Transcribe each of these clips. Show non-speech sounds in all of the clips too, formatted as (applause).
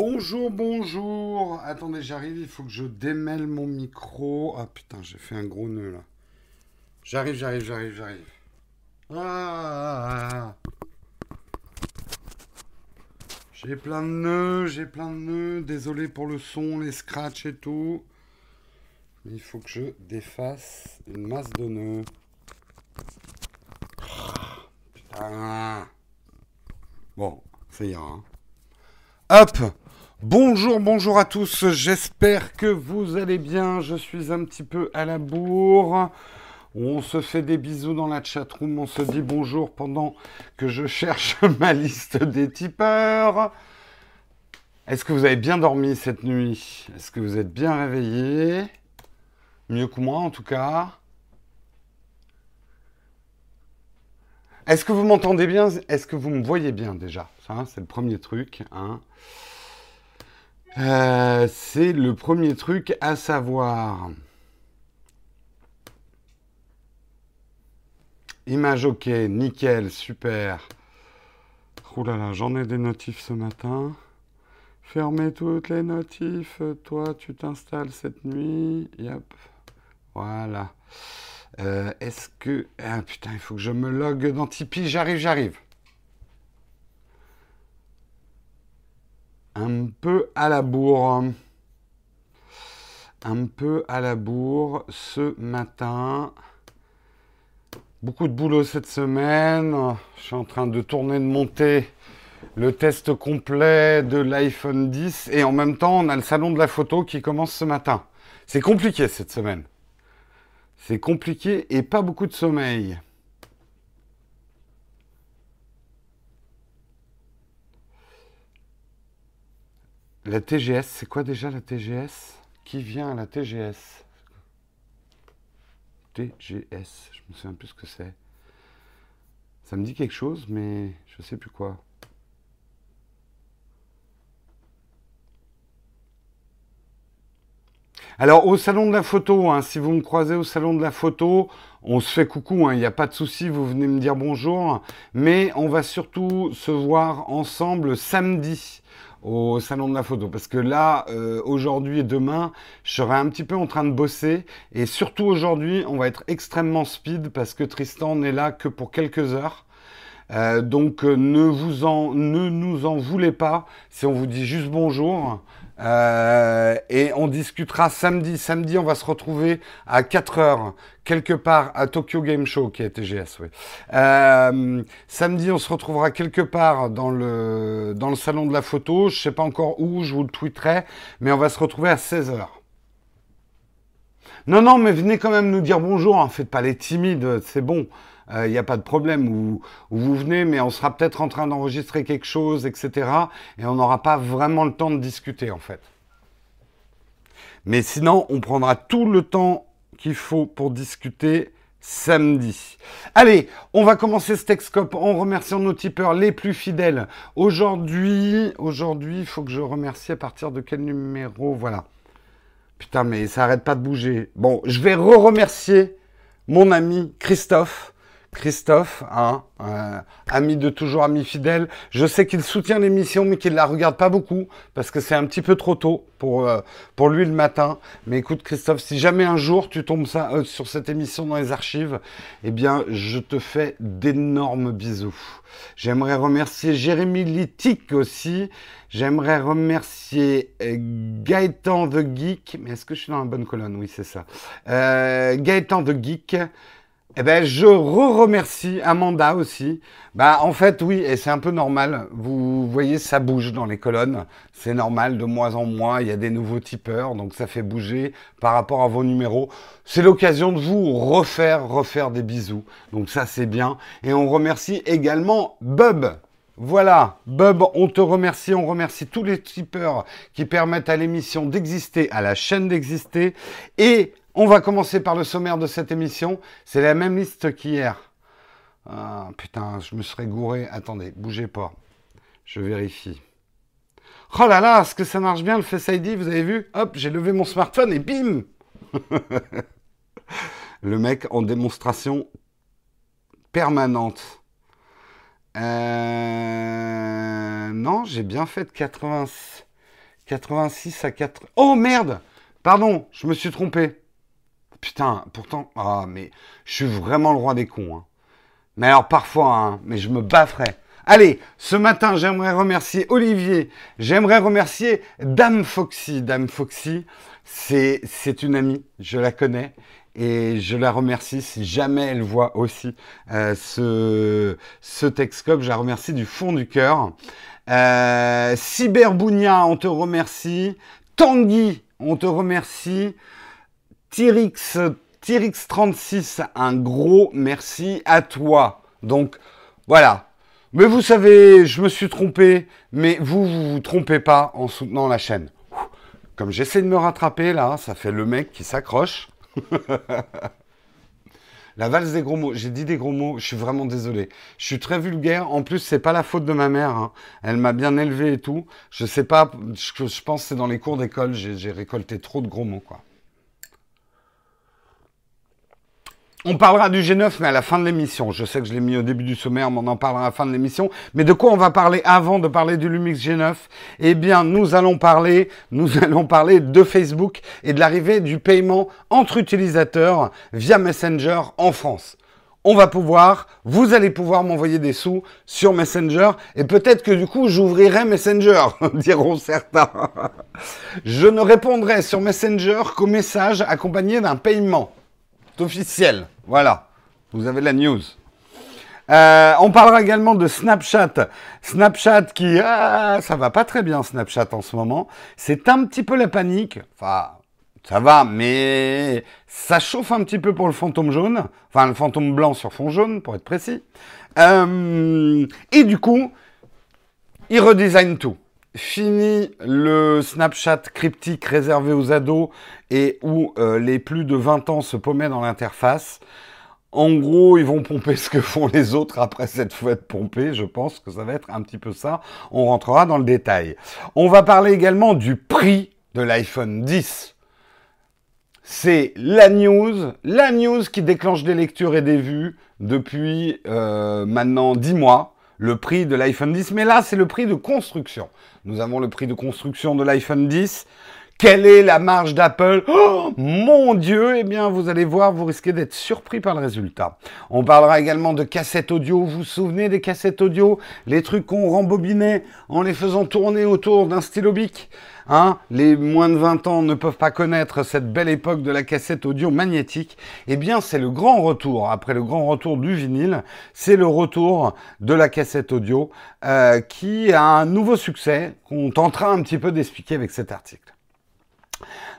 Bonjour, bonjour. Attendez, j'arrive, il faut que je démêle mon micro. Ah putain, j'ai fait un gros nœud là. J'arrive, j'arrive, j'arrive, j'arrive. Ah, ah, ah, j'ai plein de nœuds, j'ai plein de nœuds. Désolé pour le son, les scratchs et tout. Il faut que je défasse une masse de nœuds. putain. Bon, ça ira. Hein. Hop Bonjour, bonjour à tous, j'espère que vous allez bien, je suis un petit peu à la bourre. On se fait des bisous dans la chatroom, on se dit bonjour pendant que je cherche (laughs) ma liste des tipeurs. Est-ce que vous avez bien dormi cette nuit? Est-ce que vous êtes bien réveillé? Mieux que moi en tout cas. Est-ce que vous m'entendez bien? Est-ce que vous me voyez bien déjà? Ça, c'est le premier truc. Hein. Euh, c'est le premier truc à savoir. Image ok, nickel, super. Ouh là là, j'en ai des notifs ce matin. Fermez toutes les notifs. Toi, tu t'installes cette nuit. Yep. Voilà. Euh, est-ce que... Ah putain, il faut que je me log dans Tipeee. J'arrive, j'arrive. Un peu à la bourre. Un peu à la bourre ce matin. Beaucoup de boulot cette semaine. Je suis en train de tourner, de monter le test complet de l'iPhone 10. Et en même temps, on a le salon de la photo qui commence ce matin. C'est compliqué cette semaine. C'est compliqué et pas beaucoup de sommeil. La TGS, c'est quoi déjà la TGS Qui vient à la TGS TGS, je me souviens plus ce que c'est. Ça me dit quelque chose, mais je sais plus quoi. Alors au salon de la photo, hein, si vous me croisez au salon de la photo, on se fait coucou, hein, il n'y a pas de souci, vous venez me dire bonjour, mais on va surtout se voir ensemble samedi au salon de la photo. Parce que là euh, aujourd'hui et demain je serai un petit peu en train de bosser. Et surtout aujourd'hui on va être extrêmement speed parce que Tristan n'est là que pour quelques heures. Euh, donc euh, ne vous en ne nous en voulez pas. Si on vous dit juste bonjour euh, et on discutera samedi. Samedi, on va se retrouver à 4 heures, quelque part à Tokyo Game Show, qui est TGS, oui. Euh, samedi, on se retrouvera quelque part dans le, salon de la photo. Je sais pas encore où, je vous le tweeterai, mais on va se retrouver à 16 heures. Non, non, mais venez quand même nous dire bonjour. Hein. Faites pas les timides, c'est bon il euh, n'y a pas de problème, où, vous venez, mais on sera peut-être en train d'enregistrer quelque chose, etc. Et on n'aura pas vraiment le temps de discuter, en fait. Mais sinon, on prendra tout le temps qu'il faut pour discuter samedi. Allez, on va commencer ce Texcope en remerciant nos tipeurs les plus fidèles. Aujourd'hui, aujourd'hui, il faut que je remercie à partir de quel numéro Voilà. Putain, mais ça arrête pas de bouger. Bon, je vais re-remercier mon ami Christophe Christophe, hein, euh, ami de toujours, ami fidèle. Je sais qu'il soutient l'émission, mais qu'il ne la regarde pas beaucoup, parce que c'est un petit peu trop tôt pour, euh, pour lui le matin. Mais écoute, Christophe, si jamais un jour tu tombes ça, euh, sur cette émission dans les archives, eh bien, je te fais d'énormes bisous. J'aimerais remercier Jérémy Littic aussi. J'aimerais remercier Gaëtan The Geek. Mais est-ce que je suis dans la bonne colonne? Oui, c'est ça. Gaëtan The Geek. Eh ben, je re-remercie Amanda aussi. Bah, en fait, oui, et c'est un peu normal. Vous voyez, ça bouge dans les colonnes. C'est normal, de mois en mois, il y a des nouveaux tipeurs, donc ça fait bouger par rapport à vos numéros. C'est l'occasion de vous refaire, refaire des bisous. Donc ça, c'est bien. Et on remercie également Bub. Voilà, Bub, on te remercie, on remercie tous les tipeurs qui permettent à l'émission d'exister, à la chaîne d'exister. Et on va commencer par le sommaire de cette émission. C'est la même liste qu'hier. Ah, putain, je me serais gouré. Attendez, bougez pas. Je vérifie. Oh là là, est-ce que ça marche bien le Face ID Vous avez vu? Hop, j'ai levé mon smartphone et bim (laughs) Le mec en démonstration permanente. Euh... Non, j'ai bien fait de 80... 86 à 4. Oh merde Pardon, je me suis trompé. Putain, pourtant. Ah, mais je suis vraiment le roi des cons. Hein. Mais alors parfois, hein, mais je me bafferais. Allez, ce matin, j'aimerais remercier Olivier. J'aimerais remercier Dame Foxy. Dame Foxy, c'est, c'est une amie, je la connais. Et je la remercie si jamais elle voit aussi euh, ce, ce Texcope. Je la remercie du fond du cœur. Euh, Cyberbounia, on te remercie. Tanguy, on te remercie. Tyrix, Tyrix36, un gros merci à toi. Donc, voilà. Mais vous savez, je me suis trompé, mais vous, vous vous trompez pas en soutenant la chaîne. Comme j'essaie de me rattraper là, ça fait le mec qui s'accroche. (laughs) La valse des gros mots. J'ai dit des gros mots. Je suis vraiment désolé. Je suis très vulgaire. En plus, c'est pas la faute de ma mère. Hein. Elle m'a bien élevé et tout. Je sais pas. Je, je pense que c'est dans les cours d'école. J'ai récolté trop de gros mots, quoi. On parlera du G9, mais à la fin de l'émission. Je sais que je l'ai mis au début du sommaire, mais on en parlera à la fin de l'émission. Mais de quoi on va parler avant de parler du Lumix G9 Eh bien, nous allons parler, nous (laughs) allons parler de Facebook et de l'arrivée du paiement entre utilisateurs via Messenger en France. On va pouvoir, vous allez pouvoir m'envoyer des sous sur Messenger et peut-être que du coup j'ouvrirai Messenger, (laughs) diront certains. (laughs) Je ne répondrai sur Messenger qu'aux messages accompagnés d'un paiement officiel. Voilà, vous avez la news. Euh, on parlera également de Snapchat. Snapchat qui, ah, ça va pas très bien Snapchat en ce moment. C'est un petit peu la panique. Enfin, ça va, mais ça chauffe un petit peu pour le fantôme jaune. Enfin, le fantôme blanc sur fond jaune, pour être précis. Euh, et du coup, ils redesignent tout. Fini le Snapchat cryptique réservé aux ados et où euh, les plus de 20 ans se paumaient dans l'interface. En gros, ils vont pomper ce que font les autres après cette fouette pompée. Je pense que ça va être un petit peu ça. On rentrera dans le détail. On va parler également du prix de l'iPhone 10. C'est la news, la news qui déclenche des lectures et des vues depuis euh, maintenant 10 mois le prix de l'iPhone 10, mais là, c'est le prix de construction. Nous avons le prix de construction de l'iPhone 10. Quelle est la marge d'Apple oh, Mon Dieu Eh bien, vous allez voir, vous risquez d'être surpris par le résultat. On parlera également de cassettes audio. Vous vous souvenez des cassettes audio? Les trucs qu'on rembobinait en les faisant tourner autour d'un stylo bic? Hein, les moins de 20 ans ne peuvent pas connaître cette belle époque de la cassette audio magnétique. Eh bien, c'est le grand retour, après le grand retour du vinyle, c'est le retour de la cassette audio euh, qui a un nouveau succès qu'on tentera un petit peu d'expliquer avec cet article.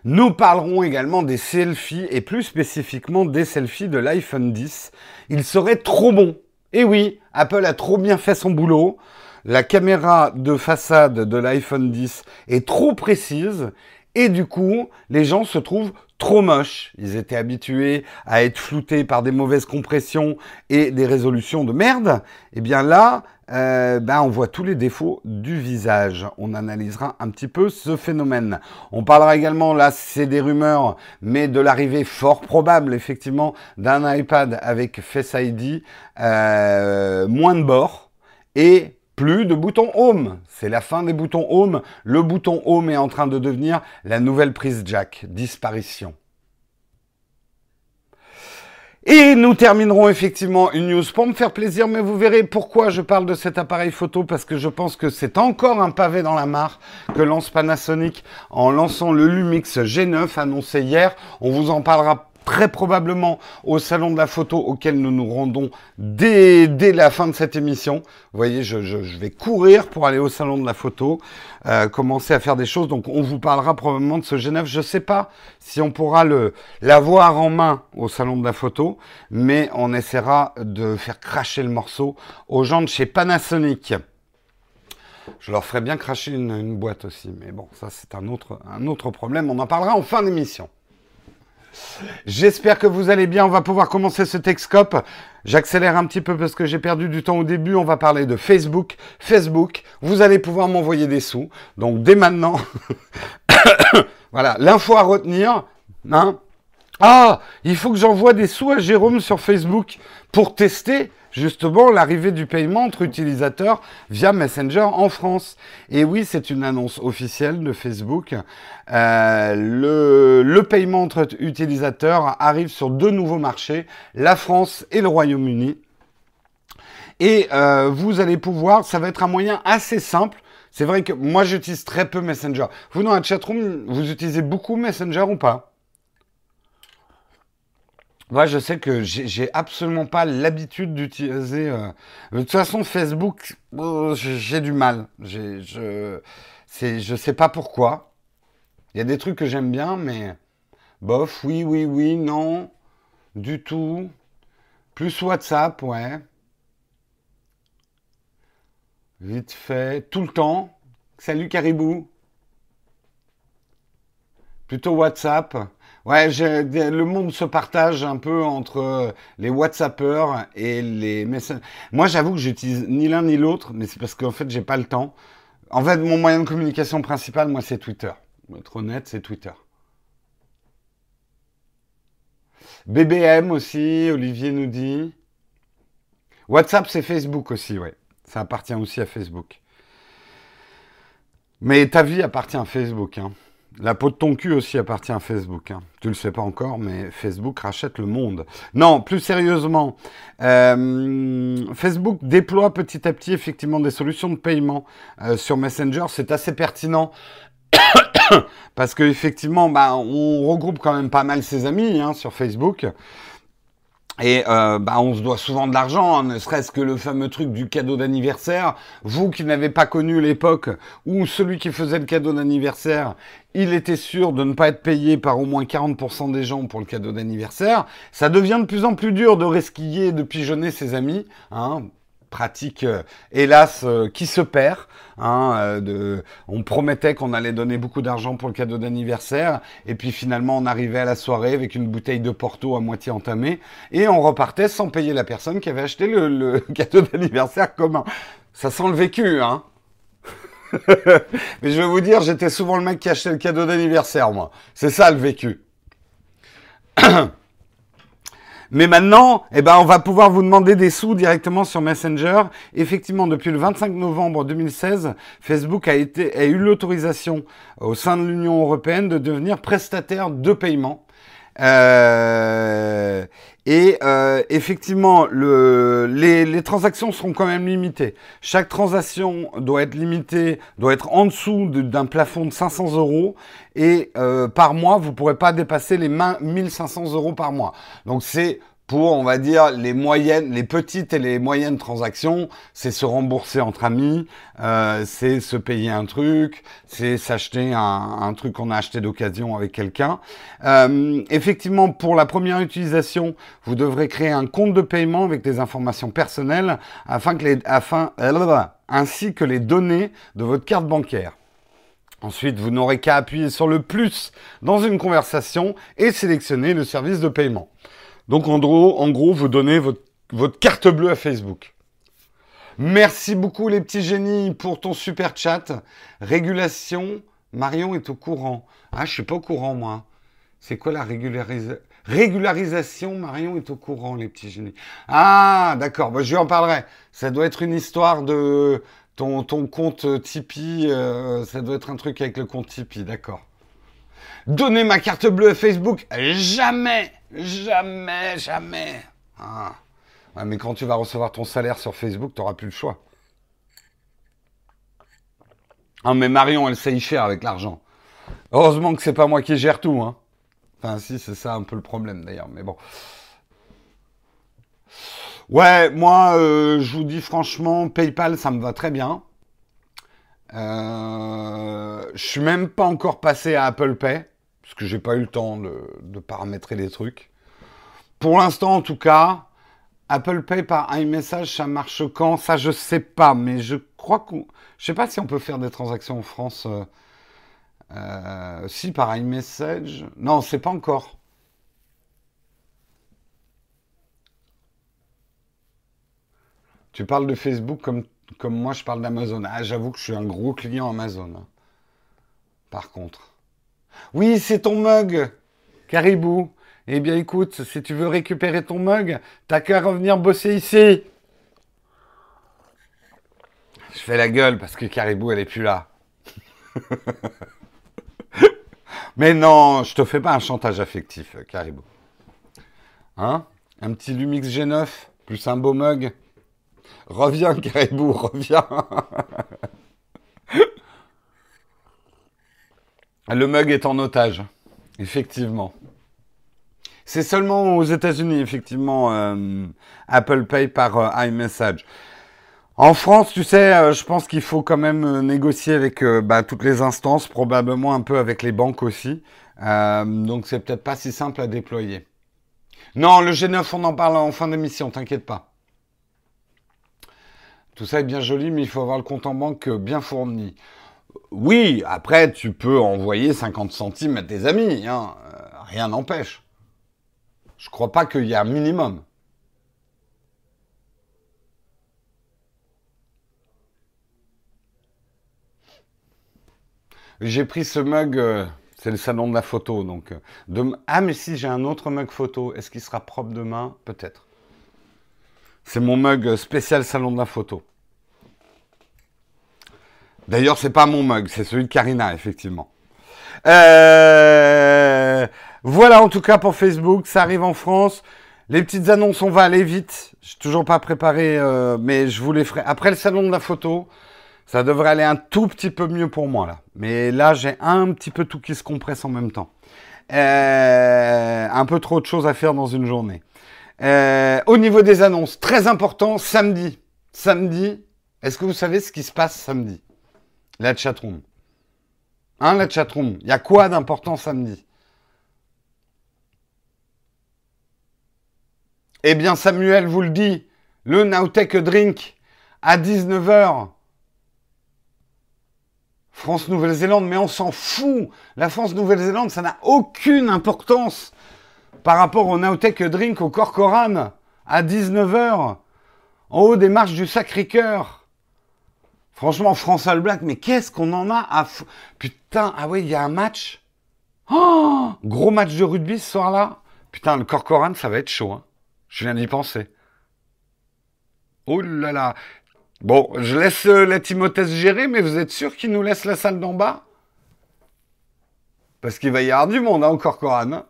Nous parlerons également des selfies et plus spécifiquement des selfies de l'iPhone 10. Il serait trop bon. Et oui, Apple a trop bien fait son boulot la caméra de façade de l'iPhone 10 est trop précise et du coup, les gens se trouvent trop moches. Ils étaient habitués à être floutés par des mauvaises compressions et des résolutions de merde. Et eh bien là, euh, ben on voit tous les défauts du visage. On analysera un petit peu ce phénomène. On parlera également, là c'est des rumeurs, mais de l'arrivée fort probable effectivement d'un iPad avec Face ID, euh, moins de bord et plus de boutons Home. C'est la fin des boutons Home. Le bouton Home est en train de devenir la nouvelle prise jack. Disparition. Et nous terminerons effectivement une news pour me faire plaisir, mais vous verrez pourquoi je parle de cet appareil photo, parce que je pense que c'est encore un pavé dans la mare que lance Panasonic en lançant le Lumix G9 annoncé hier. On vous en parlera très probablement au salon de la photo auquel nous nous rendons dès, la fin de cette émission. Vous voyez, je, vais courir pour aller au salon de la photo, euh, commencer à faire des choses. Donc on vous parlera probablement de ce Genève. Je ne sais pas si on pourra l'avoir en main au salon de la photo, mais on essaiera de faire cracher le morceau aux gens de chez Panasonic. Je leur ferai bien cracher une, boîte aussi, mais bon, ça c'est un autre problème. On en parlera en fin d'émission. J'espère que vous allez bien. On va pouvoir commencer ce Texcope. J'accélère un petit peu parce que j'ai perdu du temps au début. On va parler de Facebook. Facebook, vous allez pouvoir m'envoyer des sous. Donc dès maintenant, (coughs) voilà, l'info à retenir. Hein ah, il faut que j'envoie des sous à Jérôme sur Facebook pour tester justement l'arrivée du paiement entre utilisateurs via Messenger en France. Et oui, c'est une annonce officielle de Facebook. Euh, le, paiement entre utilisateurs arrive sur deux nouveaux marchés, la France et le Royaume-Uni. Et euh, vous allez pouvoir, ça va être un moyen assez simple. C'est vrai que moi j'utilise très peu Messenger. Vous dans la chatroom, vous utilisez beaucoup Messenger ou pas? Moi, je sais que j'ai absolument pas l'habitude d'utiliser. Euh, de toute façon, Facebook, oh, j'ai du mal. Je, je sais pas pourquoi. Il y a des trucs que j'aime bien, mais bof, oui, oui, oui, non, du tout. Plus WhatsApp, ouais. Vite fait, tout le temps. Salut Caribou. Plutôt WhatsApp. Ouais, le monde se partage un peu entre euh, les WhatsAppers et les messages. Moi, j'avoue que j'utilise ni l'un ni l'autre, mais c'est parce qu'en fait, j'ai pas le temps. En fait, mon moyen de communication principal, moi, c'est Twitter. Être honnête, c'est Twitter. BBM aussi, Olivier nous dit. WhatsApp, c'est Facebook aussi, ouais. Ça appartient aussi à Facebook. Mais ta vie appartient à Facebook, hein. La peau de ton cul aussi appartient à Facebook. Hein. Tu le sais pas encore, mais Facebook rachète le monde. Non, plus sérieusement, euh, Facebook déploie petit à petit effectivement des solutions de paiement euh, sur Messenger. C'est assez pertinent. (coughs) Parce que effectivement, bah, on regroupe quand même pas mal ses amis hein, sur Facebook. Et euh, bah, on se doit souvent de l'argent, hein, ne serait-ce que le fameux truc du cadeau d'anniversaire. Vous qui n'avez pas connu l'époque où celui qui faisait le cadeau d'anniversaire, il était sûr de ne pas être payé par au moins 40% des gens pour le cadeau d'anniversaire. Ça devient de plus en plus dur de resquiller, de pigeonner ses amis. Hein pratique, euh, hélas, euh, qui se perd. Hein, euh, on promettait qu'on allait donner beaucoup d'argent pour le cadeau d'anniversaire, et puis finalement on arrivait à la soirée avec une bouteille de Porto à moitié entamée, et on repartait sans payer la personne qui avait acheté le, le (laughs) cadeau d'anniversaire commun. Ça sent le vécu, hein (laughs) Mais je vais vous dire, j'étais souvent le mec qui achetait le cadeau d'anniversaire, moi. C'est ça le vécu. (clears throat) Mais maintenant, eh ben, on va pouvoir vous demander des sous directement sur Messenger. Effectivement, depuis le 25 novembre 2016, Facebook a, été, a eu l'autorisation au sein de l'Union européenne de devenir prestataire de paiement. Euh, et euh, effectivement, le, les, les, transactions seront quand même limitées. Chaque transaction doit être limitée, doit être en dessous d'un plafond de 500 euros. Et euh, par mois, vous ne pourrez pas dépasser les 1500 euros par mois. Donc c'est pour, on va dire, les moyennes, les petites et les moyennes transactions, c'est se rembourser entre amis, euh, c'est se payer un truc, c'est s'acheter un, truc qu'on a acheté d'occasion avec quelqu'un. Euh, effectivement, pour la première utilisation, vous devrez créer un compte de paiement avec des informations personnelles afin que les, afin, ainsi que les données de votre carte bancaire. Ensuite, vous n'aurez qu'à appuyer sur le plus dans une conversation et sélectionner le service de paiement. Donc en gros, vous donnez votre, carte bleue à Facebook. Merci beaucoup les petits génies pour ton super chat. Régulation, Marion est au courant. Ah, je suis pas au courant moi. C'est quoi la régularisation Régularisation, Marion est au courant, les petits génies. Ah, d'accord, bah, je lui en parlerai. Ça doit être une histoire de ton, compte Tipeee. Euh, ça doit être un truc avec le compte Tipeee, d'accord. Donner ma carte bleue à Facebook Jamais Jamais, jamais. Ah. mais quand tu vas recevoir ton salaire sur Facebook, tu n'auras plus le choix. Ah, mais Marion, elle sait y faire avec l'argent. Heureusement que c'est pas moi qui gère tout. Hein. Enfin, si, c'est ça un peu le problème d'ailleurs, mais bon. Ouais, moi, euh, je vous dis franchement, PayPal, ça me va très bien. Euh, je suis même pas encore passé à Apple Pay parce que j'ai pas eu le temps de, paramétrer les trucs. Pour l'instant, en tout cas, Apple Pay par iMessage, ça marche quand? Ça, je sais pas, mais je crois qu'on, je sais pas si on peut faire des transactions en France. Euh, euh, si par iMessage, non, c'est pas encore. Tu parles de Facebook comme, comme moi je parle d'Amazon. Ah, j'avoue que je suis un gros client Amazon. Hein. Par contre. Oui, c'est ton mug, Caribou. Eh bien, écoute, si tu veux récupérer ton mug, t'as qu'à revenir bosser ici. Je fais la gueule parce que Caribou, elle est plus là. (laughs) Mais non, je te fais pas un chantage affectif, Caribou. Hein? Un petit Lumix G9, plus un beau mug. Reviens, Caribou, reviens. (laughs) Le mug est en otage, effectivement. C'est seulement aux États-Unis, effectivement, euh, Apple Pay par euh, iMessage. En France, tu sais, euh, je pense qu'il faut quand même négocier avec bah, toutes les instances, probablement un peu avec les banques aussi. donc c'est peut-être pas si simple à déployer. Non, le G9, on en parle en fin d'émission, t'inquiète pas. Tout ça est bien joli, mais il faut avoir le compte en banque bien fourni. Oui, après, tu peux envoyer 50 centimes à tes amis, hein. rien n'empêche. Je crois pas qu'il y a un minimum. J'ai pris ce mug, euh, c'est le salon de la photo, donc. Euh, ah, mais si j'ai un autre mug photo, est-ce qu'il sera propre demain? Peut-être. C'est mon mug spécial salon de la photo. D'ailleurs, c'est pas mon mug, c'est celui de Karina, effectivement. Euh, voilà en tout cas pour Facebook, ça arrive en France. Les petites annonces, on va aller vite. Je suis toujours pas préparé, euh, mais je vous les ferai. Après le salon de la photo, ça devrait aller un tout petit peu mieux pour moi là. Mais là, j'ai un petit peu tout qui se compresse en même temps. Euh, un peu trop de choses à faire dans une journée. Au niveau des annonces, très important, samedi. Samedi, est-ce que vous savez ce qui se passe samedi? La chatroom. Hein, la chatroom Il y a quoi d'important samedi? Eh bien, Samuel vous le dit, le Nowtech Drink à 19h. France-Nouvelle-Zélande, mais on s'en fout. La France-Nouvelle-Zélande, ça n'a aucune importance par rapport au Nowtech Drink au Corcoran à 19h, en haut des marches du Sacré-Cœur. Franchement, France All Black, mais qu'est-ce qu'on en a à Putain, ah oui, il y a un match. Oh Gros match de rugby ce soir-là. Putain, le Corcoran, ça va être chaud. Hein. Je viens d'y penser. Oh là là. Bon, je laisse euh, la Timothée gérer, mais vous êtes sûr qu'il nous laisse la salle d'en bas? Parce qu'il va y avoir du monde hein, encore, Coran. Hein.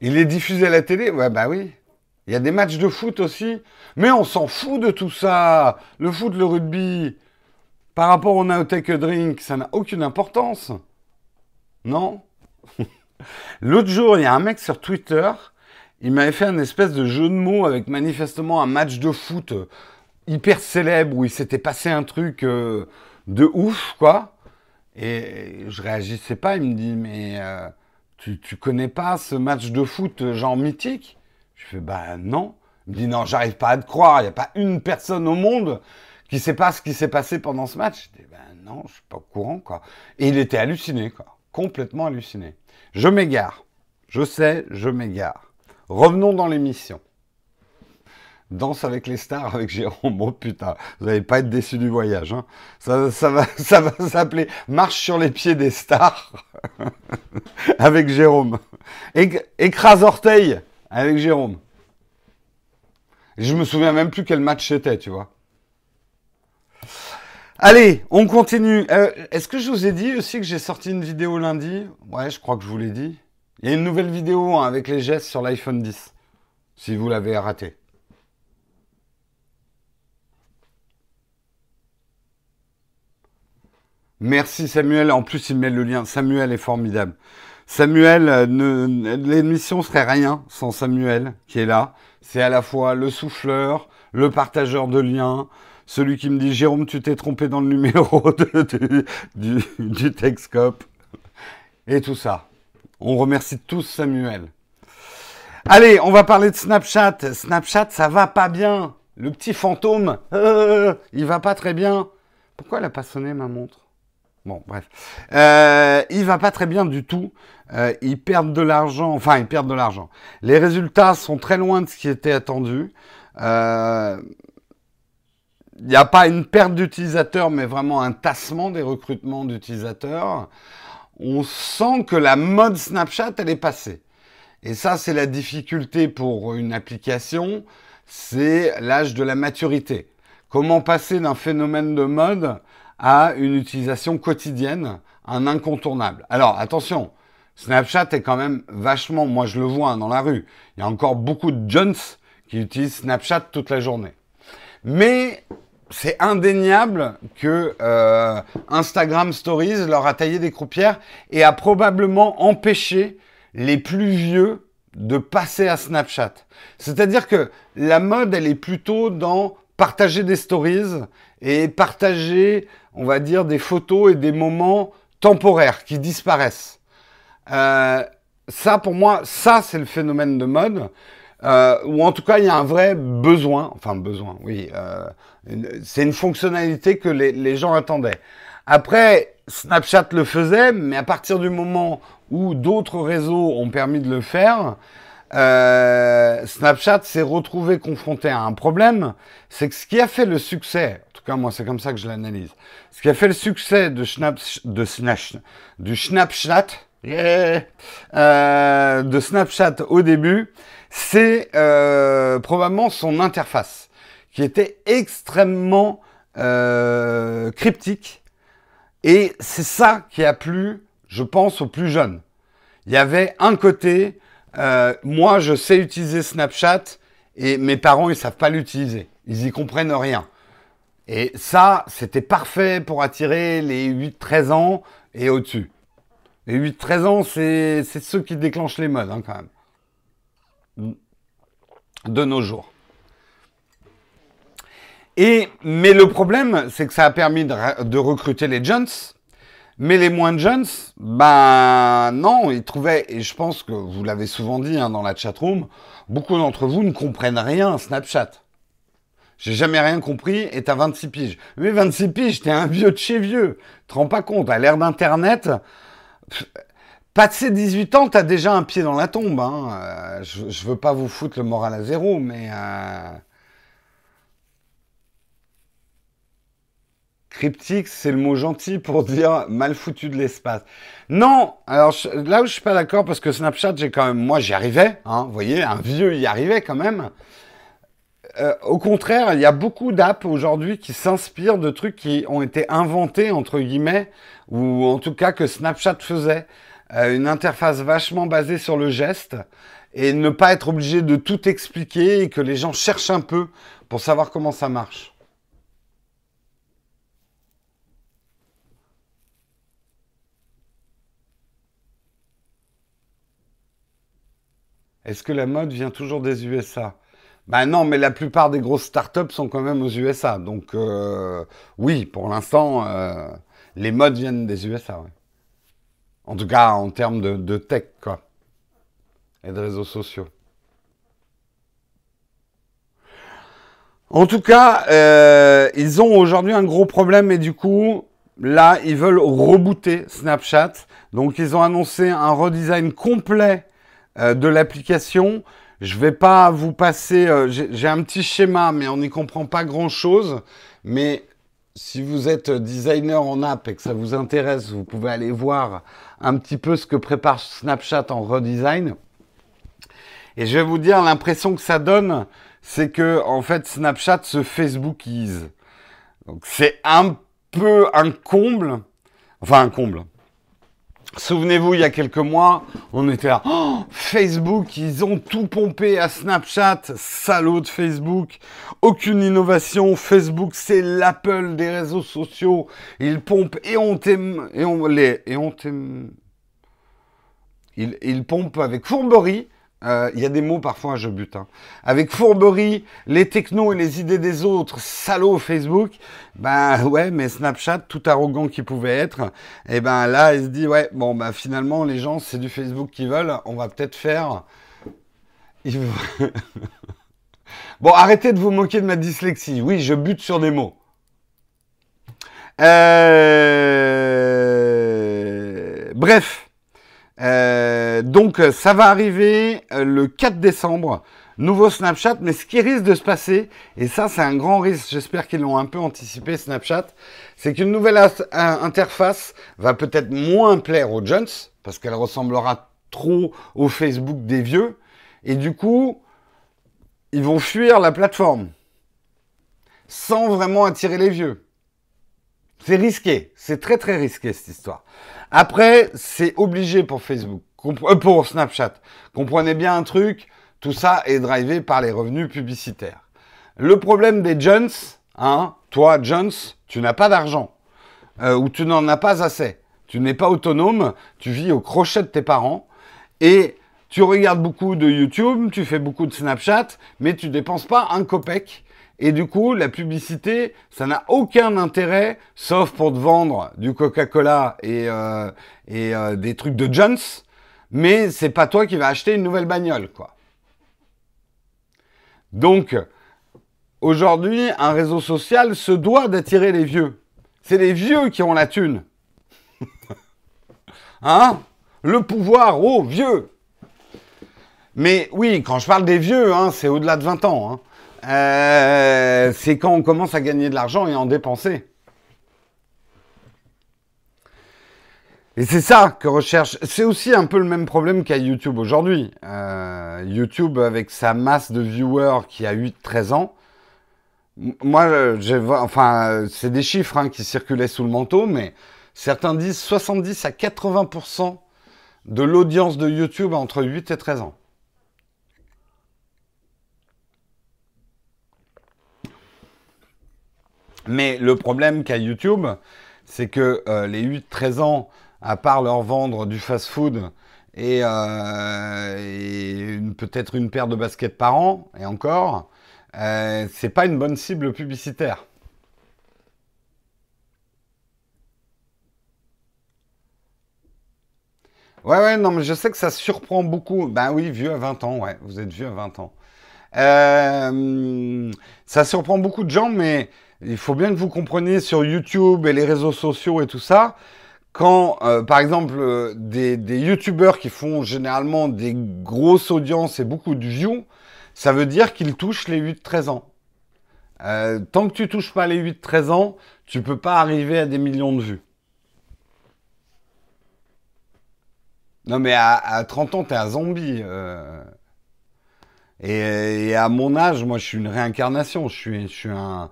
Il est diffusé à la télé? Ouais, bah oui. Il y a des matchs de foot aussi. Mais on s'en fout de tout ça. Le foot, le rugby, par rapport au Naotech Drink, ça n'a aucune importance. Non? (laughs) L'autre jour, il y a un mec sur Twitter, il m'avait fait un espèce de jeu de mots avec manifestement un match de foot euh, hyper célèbre où il s'était passé un truc euh, de ouf, quoi. Et je réagissais pas, il me dit, mais euh, tu, tu connais pas ce match de foot genre mythique? Je fais, bah non. Il me dit, non, j'arrive pas à te croire, il n'y a pas une personne au monde qui sait pas ce qui s'est passé pendant ce match. Je dis, ben non, je suis pas au courant, quoi. Et il était halluciné, quoi complètement halluciné. Je m'égare. Je sais, je m'égare. Revenons dans l'émission. Danse avec les stars avec Jérôme. Oh putain, vous n'allez pas être déçu du voyage. Hein. Ça, ça, va, (laughs) ça va s'appeler Marche sur les pieds des stars (laughs) avec Jérôme. Écrase orteil avec Jérôme. Je me souviens même plus quel match c'était, tu vois. Allez, on continue. Euh, est-ce que je vous ai dit aussi que j'ai sorti une vidéo lundi? Ouais, je crois que je vous l'ai dit. Il y a une nouvelle vidéo hein, avec les gestes sur l'iPhone 10, si vous l'avez raté. Merci Samuel. En plus, il met le lien. Samuel est formidable. Samuel, euh, l'émission serait rien sans Samuel qui est là. C'est à la fois le souffleur, le partageur de liens, celui qui me dit Jérôme, tu t'es trompé dans le numéro (laughs) du, du Texcope. Et tout ça. On remercie tous Samuel. Allez, on va parler de Snapchat. Snapchat, ça va pas bien. Le petit fantôme, (laughs) il va pas très bien. Pourquoi elle a pas sonné ma montre? Bon, bref. Euh, il va pas très bien du tout. Euh, ils perdent de l'argent. Enfin, ils perdent de l'argent. Les résultats sont très loin de ce qui était attendu. Euh, il n'y a pas une perte d'utilisateurs, mais vraiment un tassement des recrutements d'utilisateurs. On sent que la mode Snapchat, elle est passée. Et ça, c'est la difficulté pour une application, c'est l'âge de la maturité. Comment passer d'un phénomène de mode à une utilisation quotidienne, un incontournable. Alors attention, Snapchat est quand même vachement, moi je le vois hein, dans la rue, il y a encore beaucoup de jeunes qui utilisent Snapchat toute la journée. Mais c'est indéniable que euh, Instagram Stories leur a taillé des croupières et a probablement empêché les plus vieux de passer à Snapchat. C'est-à-dire que la mode, elle est plutôt dans partager des stories et partager, on va dire, des photos et des moments temporaires qui disparaissent. Euh, ça, pour moi, ça, c'est le phénomène de mode. Euh, ou en tout cas, il y a un vrai besoin, enfin besoin, oui, euh, c'est une fonctionnalité que les, les, gens attendaient. Après, Snapchat le faisait, mais à partir du moment où d'autres réseaux ont permis de le faire, euh, Snapchat s'est retrouvé confronté à un problème, c'est que ce qui a fait le succès, en tout cas moi c'est comme ça que je l'analyse, ce qui a fait le succès de, du Snapchat, euh, de Snapchat au début, c'est euh, probablement son interface, qui était extrêmement euh, cryptique. Et c'est ça qui a plu, je pense, aux plus jeunes. Il y avait un côté, euh, moi je sais utiliser Snapchat et mes parents ils savent pas l'utiliser, ils y comprennent rien. Et ça, c'était parfait pour attirer les 8-13 ans et au-dessus. Les 8-13 ans, c'est ceux qui déclenchent les modes hein, quand même de nos jours. Et, mais le problème, c'est que ça a permis de, recruter les jeunes, mais les moins jeunes, ben non, ils trouvaient, et je pense que vous l'avez souvent dit hein, dans la chatroom, beaucoup d'entre vous ne comprennent rien à Snapchat. J'ai jamais rien compris et t'as 26 piges. Mais 26 piges, t'es un vieux de chez vieux. Te rends pas compte, à l'ère d'Internet, Passé 18 ans, t'as déjà un pied dans la tombe. Hein. Euh, je, je, veux pas vous foutre le moral à zéro, mais... Euh... Cryptique, c'est le mot gentil pour dire mal foutu de l'espace. Non, alors là où je suis pas d'accord, parce que Snapchat, j'ai quand même, moi j'y arrivais, hein, vous voyez, un vieux y arrivait quand même. Euh, au contraire, il y a beaucoup d'apps aujourd'hui qui s'inspirent de trucs qui ont été inventés, entre guillemets, ou en tout cas que Snapchat faisait. Euh, une interface vachement basée sur le geste et ne pas être obligé de tout expliquer et que les gens cherchent un peu pour savoir comment ça marche. Est-ce que la mode vient toujours des USA Ben non, mais la plupart des grosses startups sont quand même aux USA. Donc euh, oui, pour l'instant, euh, les modes viennent des USA. En tout cas, en termes de, tech, quoi. Et de réseaux sociaux. En tout cas, euh, ils ont aujourd'hui un gros problème et du coup, là, ils veulent rebooter Snapchat. Donc, ils ont annoncé un redesign complet de l'application. Je vais pas vous passer, euh, j'ai un petit schéma, mais on n'y comprend pas grand-chose. Mais si vous êtes designer en app et que ça vous intéresse, vous pouvez aller voir un petit peu ce que prépare Snapchat en redesign. Et je vais vous dire l'impression que ça donne, c'est que en fait Snapchat se Facebookise. Donc c'est un peu un comble, enfin un comble. Souvenez-vous, il y a quelques mois, on était là, oh, Facebook, ils ont tout pompé à Snapchat, salaud de Facebook, aucune innovation, Facebook, c'est l'Apple des réseaux sociaux, ils pompent et on t'aime, et on les, et on t'aime, ils, ils pompent avec fourberie, euh, il y a des mots parfois, je bute. Hein. Avec fourberie, les technos et les idées des autres, salaud Facebook. Ben ouais, mais Snapchat, tout arrogant qu'il pouvait être, et eh ben là, il se dit ouais, bon ben finalement les gens c'est du Facebook qu'ils veulent. On va peut-être faire. (laughs) bon, arrêtez de vous moquer de ma dyslexie. Oui, je bute sur des mots. Euh... Bref. Euh, donc ça va arriver euh, le 4 décembre, nouveau Snapchat, mais ce qui risque de se passer, et ça c'est un grand risque, j'espère qu'ils l'ont un peu anticipé Snapchat, c'est qu'une nouvelle interface va peut-être moins plaire aux jeunes, parce qu'elle ressemblera trop au Facebook des vieux. Et du coup, ils vont fuir la plateforme sans vraiment attirer les vieux. C'est risqué, c'est très très risqué cette histoire. Après, c'est obligé pour Facebook, euh, pour Snapchat. Comprenez bien un truc, tout ça est drivé par les revenus publicitaires. Le problème des Jones, hein, toi Jones, tu n'as pas d'argent euh, ou tu n'en as pas assez. Tu n'es pas autonome, tu vis au crochet de tes parents et tu regardes beaucoup de YouTube, tu fais beaucoup de Snapchat, mais tu dépenses pas un copec. Et du coup, la publicité, ça n'a aucun intérêt, sauf pour te vendre du Coca-Cola et, euh, euh, des trucs de Jones. Mais c'est pas toi qui vas acheter une nouvelle bagnole, quoi. Donc, aujourd'hui, un réseau social se doit d'attirer les vieux. C'est les vieux qui ont la thune. (laughs) hein? Le pouvoir, oh, vieux Mais oui, quand je parle des vieux, hein, c'est au-delà de 20 ans. Hein. Euh, c'est quand on commence à gagner de l'argent et en dépenser. Et c'est ça que recherche. C'est aussi un peu le même problème qu'à YouTube aujourd'hui. Euh, YouTube, avec sa masse de viewers qui a 8-13 ans, moi, enfin, c'est des chiffres hein, qui circulaient sous le manteau, mais certains disent 70 à 80% de l'audience de YouTube entre 8 et 13 ans. Mais le problème qu'a YouTube, c'est que euh, les 8-13 ans, à part leur vendre du fast-food et, euh, peut-être une paire de baskets par an, et encore, euh, c'est pas une bonne cible publicitaire. Ouais, ouais, non, mais je sais que ça surprend beaucoup. Ben oui, vieux à 20 ans, ouais, vous êtes vieux à 20 ans. Euh, ça surprend beaucoup de gens, mais il faut bien que vous compreniez sur YouTube et les réseaux sociaux et tout ça, quand, euh, par exemple, euh, des, des YouTubeurs qui font généralement des grosses audiences et beaucoup de views, ça veut dire qu'ils touchent les 8-13 ans. Euh, tant que tu touches pas les 8-13 ans, tu peux pas arriver à des millions de vues. Non mais à, 30 ans, tu es un zombie. Et, à mon âge, moi, je suis une réincarnation. Je suis, je suis un,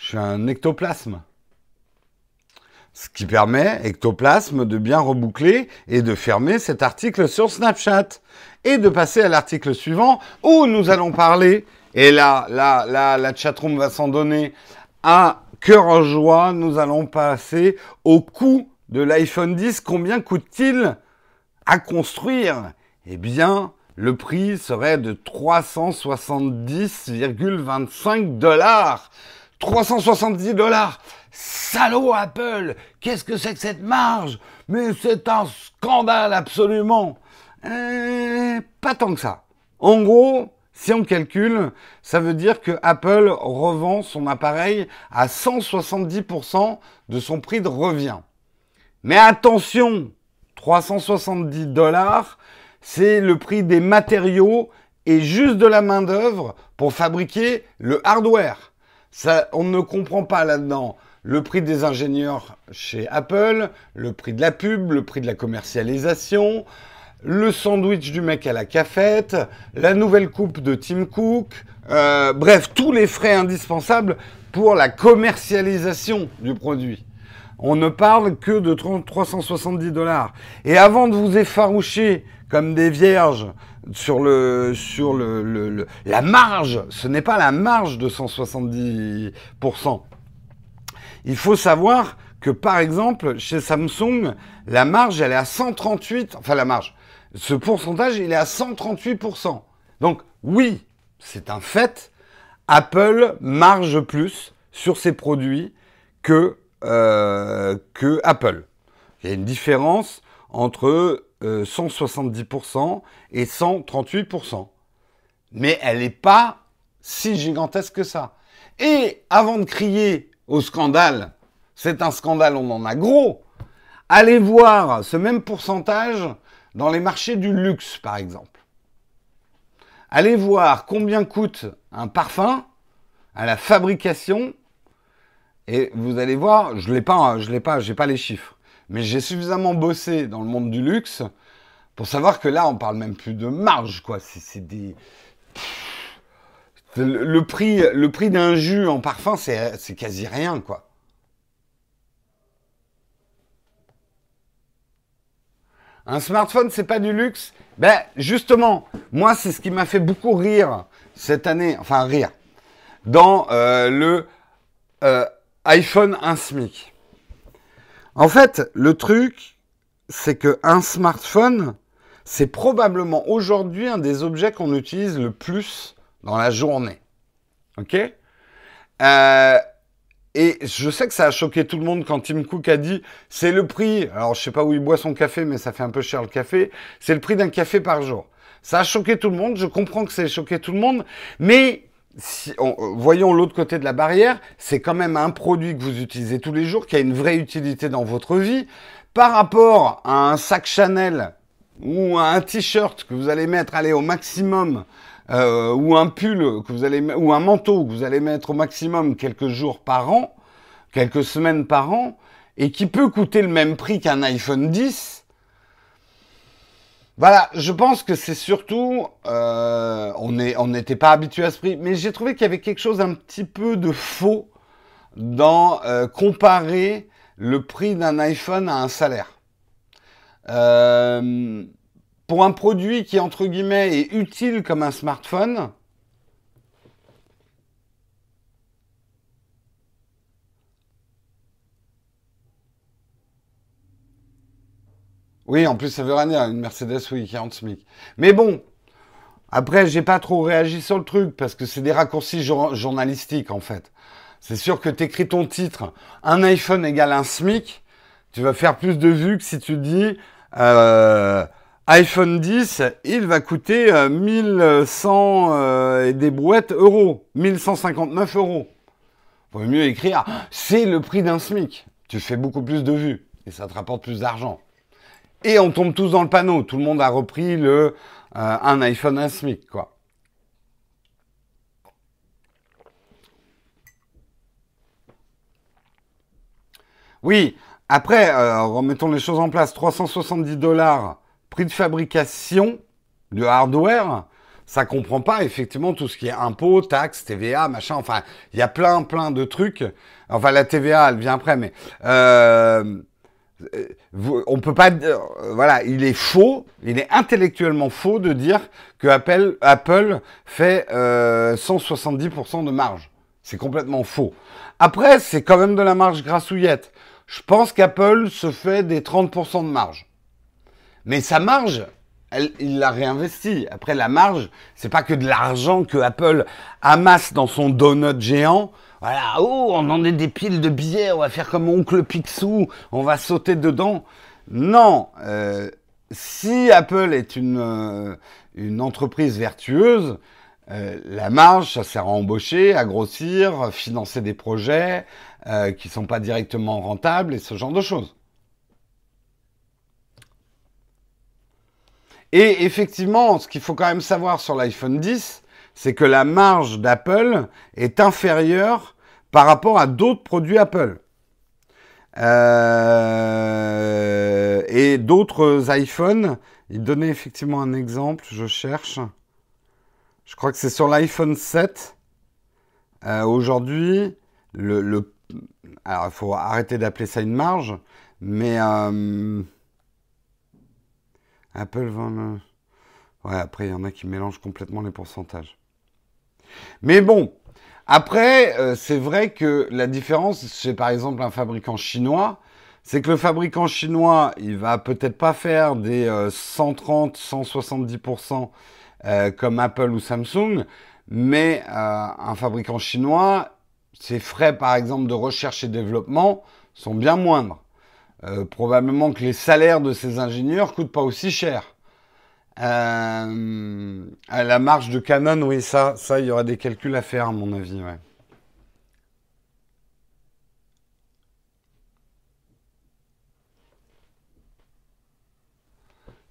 je suis un ectoplasme. Ce qui permet, ectoplasme, de bien reboucler et de fermer cet article sur Snapchat. Et de passer à l'article suivant où nous allons parler, et là, là, là, la chatroom va s'en donner à cœur en joie, nous allons passer au coût de l'iPhone 10. Combien coûte-t-il à construire? Eh bien, le prix serait de 370,25 dollars. 370 dollars. Salaud Apple, qu'est-ce que c'est que cette marge? Mais c'est un scandale absolument. Euh, pas tant que ça. En gros, si on calcule, ça veut dire que Apple revend son appareil à 170% de son prix de revient. Mais attention, 370 dollars, c'est le prix des matériaux et juste de la main d'œuvre pour fabriquer le hardware on ne comprend pas là-dedans le prix des ingénieurs chez Apple, le prix de la pub, le prix de la commercialisation, le sandwich du mec à la cafette, la nouvelle coupe de Tim Cook, euh, bref, tous les frais indispensables pour la commercialisation du produit. On ne parle que de 370 dollars. Et avant de vous effaroucher comme des vierges sur le sur le, la marge, ce n'est pas la marge de 170%. Il faut savoir que par exemple chez Samsung, la marge elle est à 138, enfin la marge, ce pourcentage il est à 138%. Donc oui, c'est un fait, Apple marge plus sur ses produits que euh, que Apple. Il y a une différence entre 170% euh, et 138%. Mais elle n'est pas si gigantesque que ça. Et avant de crier au scandale, c'est un scandale, on en a gros, allez voir ce même pourcentage dans les marchés du luxe, par exemple. Allez voir combien coûte un parfum à la fabrication et vous allez voir, je l'ai pas, je l'ai pas, j'ai pas les chiffres mais j'ai suffisamment bossé dans le monde du luxe Pour savoir que là, on parle même plus de marge, quoi. C'est des. Le, prix, d'un jus en parfum, c'est quasi rien, quoi. Un smartphone, c'est pas du luxe? Ben, justement, moi, c'est ce qui m'a fait beaucoup rire cette année, enfin rire, dans euh, le euh, iPhone 1 SMIC. En fait, le truc, c'est que un smartphone, c'est probablement aujourd'hui un des objets qu'on utilise le plus dans la journée. Ok? Euh, Et je sais que ça a choqué tout le monde quand Tim Cook a dit c'est le prix. Alors je sais pas où il boit son café, mais ça fait un peu cher le café. C'est le prix d'un café par jour. Ça a choqué tout le monde. Je comprends que ça ait choqué tout le monde, mais si, voyons l'autre côté de la barrière, c'est quand même un produit que vous utilisez tous les jours, qui a une vraie utilité dans votre vie, par rapport à un sac Chanel ou à un t-shirt que vous allez mettre aller au maximum, euh, ou un pull que vous allez ou un manteau que vous allez mettre au maximum quelques jours par an, quelques semaines par an, et qui peut coûter le même prix qu'un iPhone 10 voilà, je pense que c'est surtout, euh, on n'était pas habitué à ce prix, mais j'ai trouvé qu'il y avait quelque chose un petit peu de faux dans euh, comparer le prix d'un iPhone à un salaire. Euh, pour un produit qui, entre guillemets, est utile comme un smartphone, Oui, en plus, ça veut rien dire. Une Mercedes, oui, 40 SMIC. Mais bon, après, j'ai pas trop réagi sur le truc parce que c'est des raccourcis journalistiques, en fait. C'est sûr que tu écris ton titre, un iPhone égale un SMIC, tu vas faire plus de vues que si tu dis euh, iPhone 10, il va coûter 1100 euh, euh, et des brouettes euros, 1159 euros. Vaut mieux écrire, c'est le prix d'un SMIC. Tu fais beaucoup plus de vues et ça te rapporte plus d'argent. Et on tombe tous dans le panneau. Tout le monde a repris le, euh, un iPhone un SMIC, quoi. Oui, après, euh, remettons les choses en place. 370 dollars, prix de fabrication du hardware, ça comprend pas effectivement tout ce qui est impôts, taxes, TVA, machin. Enfin, il y a plein, plein de trucs. Enfin, la TVA, elle vient après, mais euh, on peut pas, euh, voilà, il est faux, il est intellectuellement faux de dire que Apple, fait 170% euh, de marge. C'est complètement faux. Après, c'est quand même de la marge grassouillette. Je pense qu'Apple se fait des 30% de marge. Mais sa marge, il l'a réinvesti. Après, la marge, c'est pas que de l'argent que Apple amasse dans son donut géant voilà, oh, on en est des piles de billets, on va faire comme oncle Picsou, on va sauter dedans. Non, euh, si Apple est une, euh, entreprise vertueuse, euh, la marge, ça sert à embaucher, à grossir, financer des projets qui ne sont pas directement rentables et ce genre de choses. Et effectivement, ce qu'il faut quand même savoir sur l'iPhone 10, c'est que la marge d'Apple est inférieure par rapport à d'autres produits Apple. Euh, et d'autres iPhones. Il donnait effectivement un exemple, je cherche. Je crois que c'est sur l'iPhone 7. Euh, aujourd'hui, il faut arrêter d'appeler ça une marge, mais euh, Apple vend. Ouais, après, il y en a qui mélangent complètement les pourcentages. Mais bon, après, euh, c'est vrai que la différence chez par exemple un fabricant chinois, c'est que le fabricant chinois, il va peut-être pas faire des 130, euh, 170% euh, comme Apple ou Samsung, mais un fabricant chinois, ses frais par exemple de recherche et développement sont bien moindres. probablement que les salaires de ces ingénieurs coûtent pas aussi cher. Euh, à la marge de Canon, oui, ça, ça, il y aura des calculs à faire, à mon avis.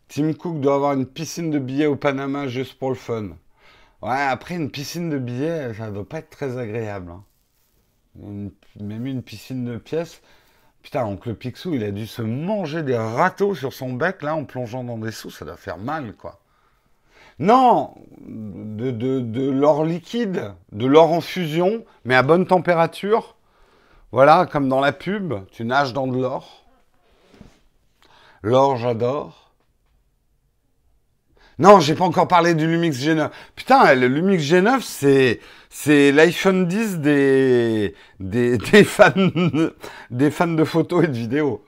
Tim Cook doit avoir une piscine de billets au Panama juste pour le fun. Ouais, après, une piscine de billets, ça doit pas être très agréable. Hein. même une piscine de pièces. Putain, oncle Picsou, il a dû se manger des râteaux sur son bec, là, en plongeant dans des sous. Ça doit faire mal, quoi. Non, de, de l'or liquide, de l'or en fusion, mais à bonne température. Voilà, comme dans la pub, tu nages dans de l'or. L'or, j'adore. Non, j'ai pas encore parlé du Lumix G9. Putain, le Lumix G9, c'est l'iPhone 10 des, des, (laughs) des fans des fans de photos et de vidéos.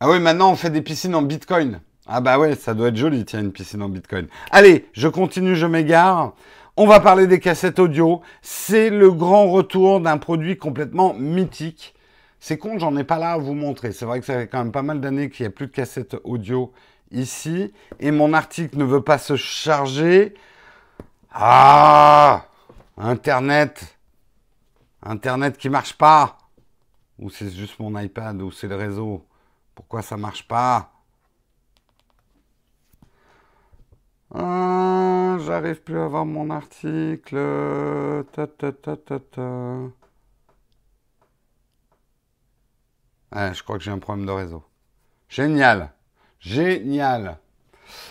Ah oui, maintenant on fait des piscines en Bitcoin. Ah bah ouais, ça doit être joli, tiens, une piscine en Bitcoin. Allez, je continue, je m'égare. On va parler des cassettes audio. C'est le grand retour d'un produit complètement mythique. C'est con, j'en ai pas là à vous montrer. C'est vrai que ça fait quand même pas mal d'années qu'il n'y a plus de cassettes audio ici. Et mon article ne veut pas se charger. Ah Internet Internet qui marche pas Ou c'est juste mon iPad, ou c'est le réseau Pourquoi ça marche pas? Ah, J'arrive plus à voir mon article. Ta. je crois que j'ai un problème de réseau. Génial. Génial.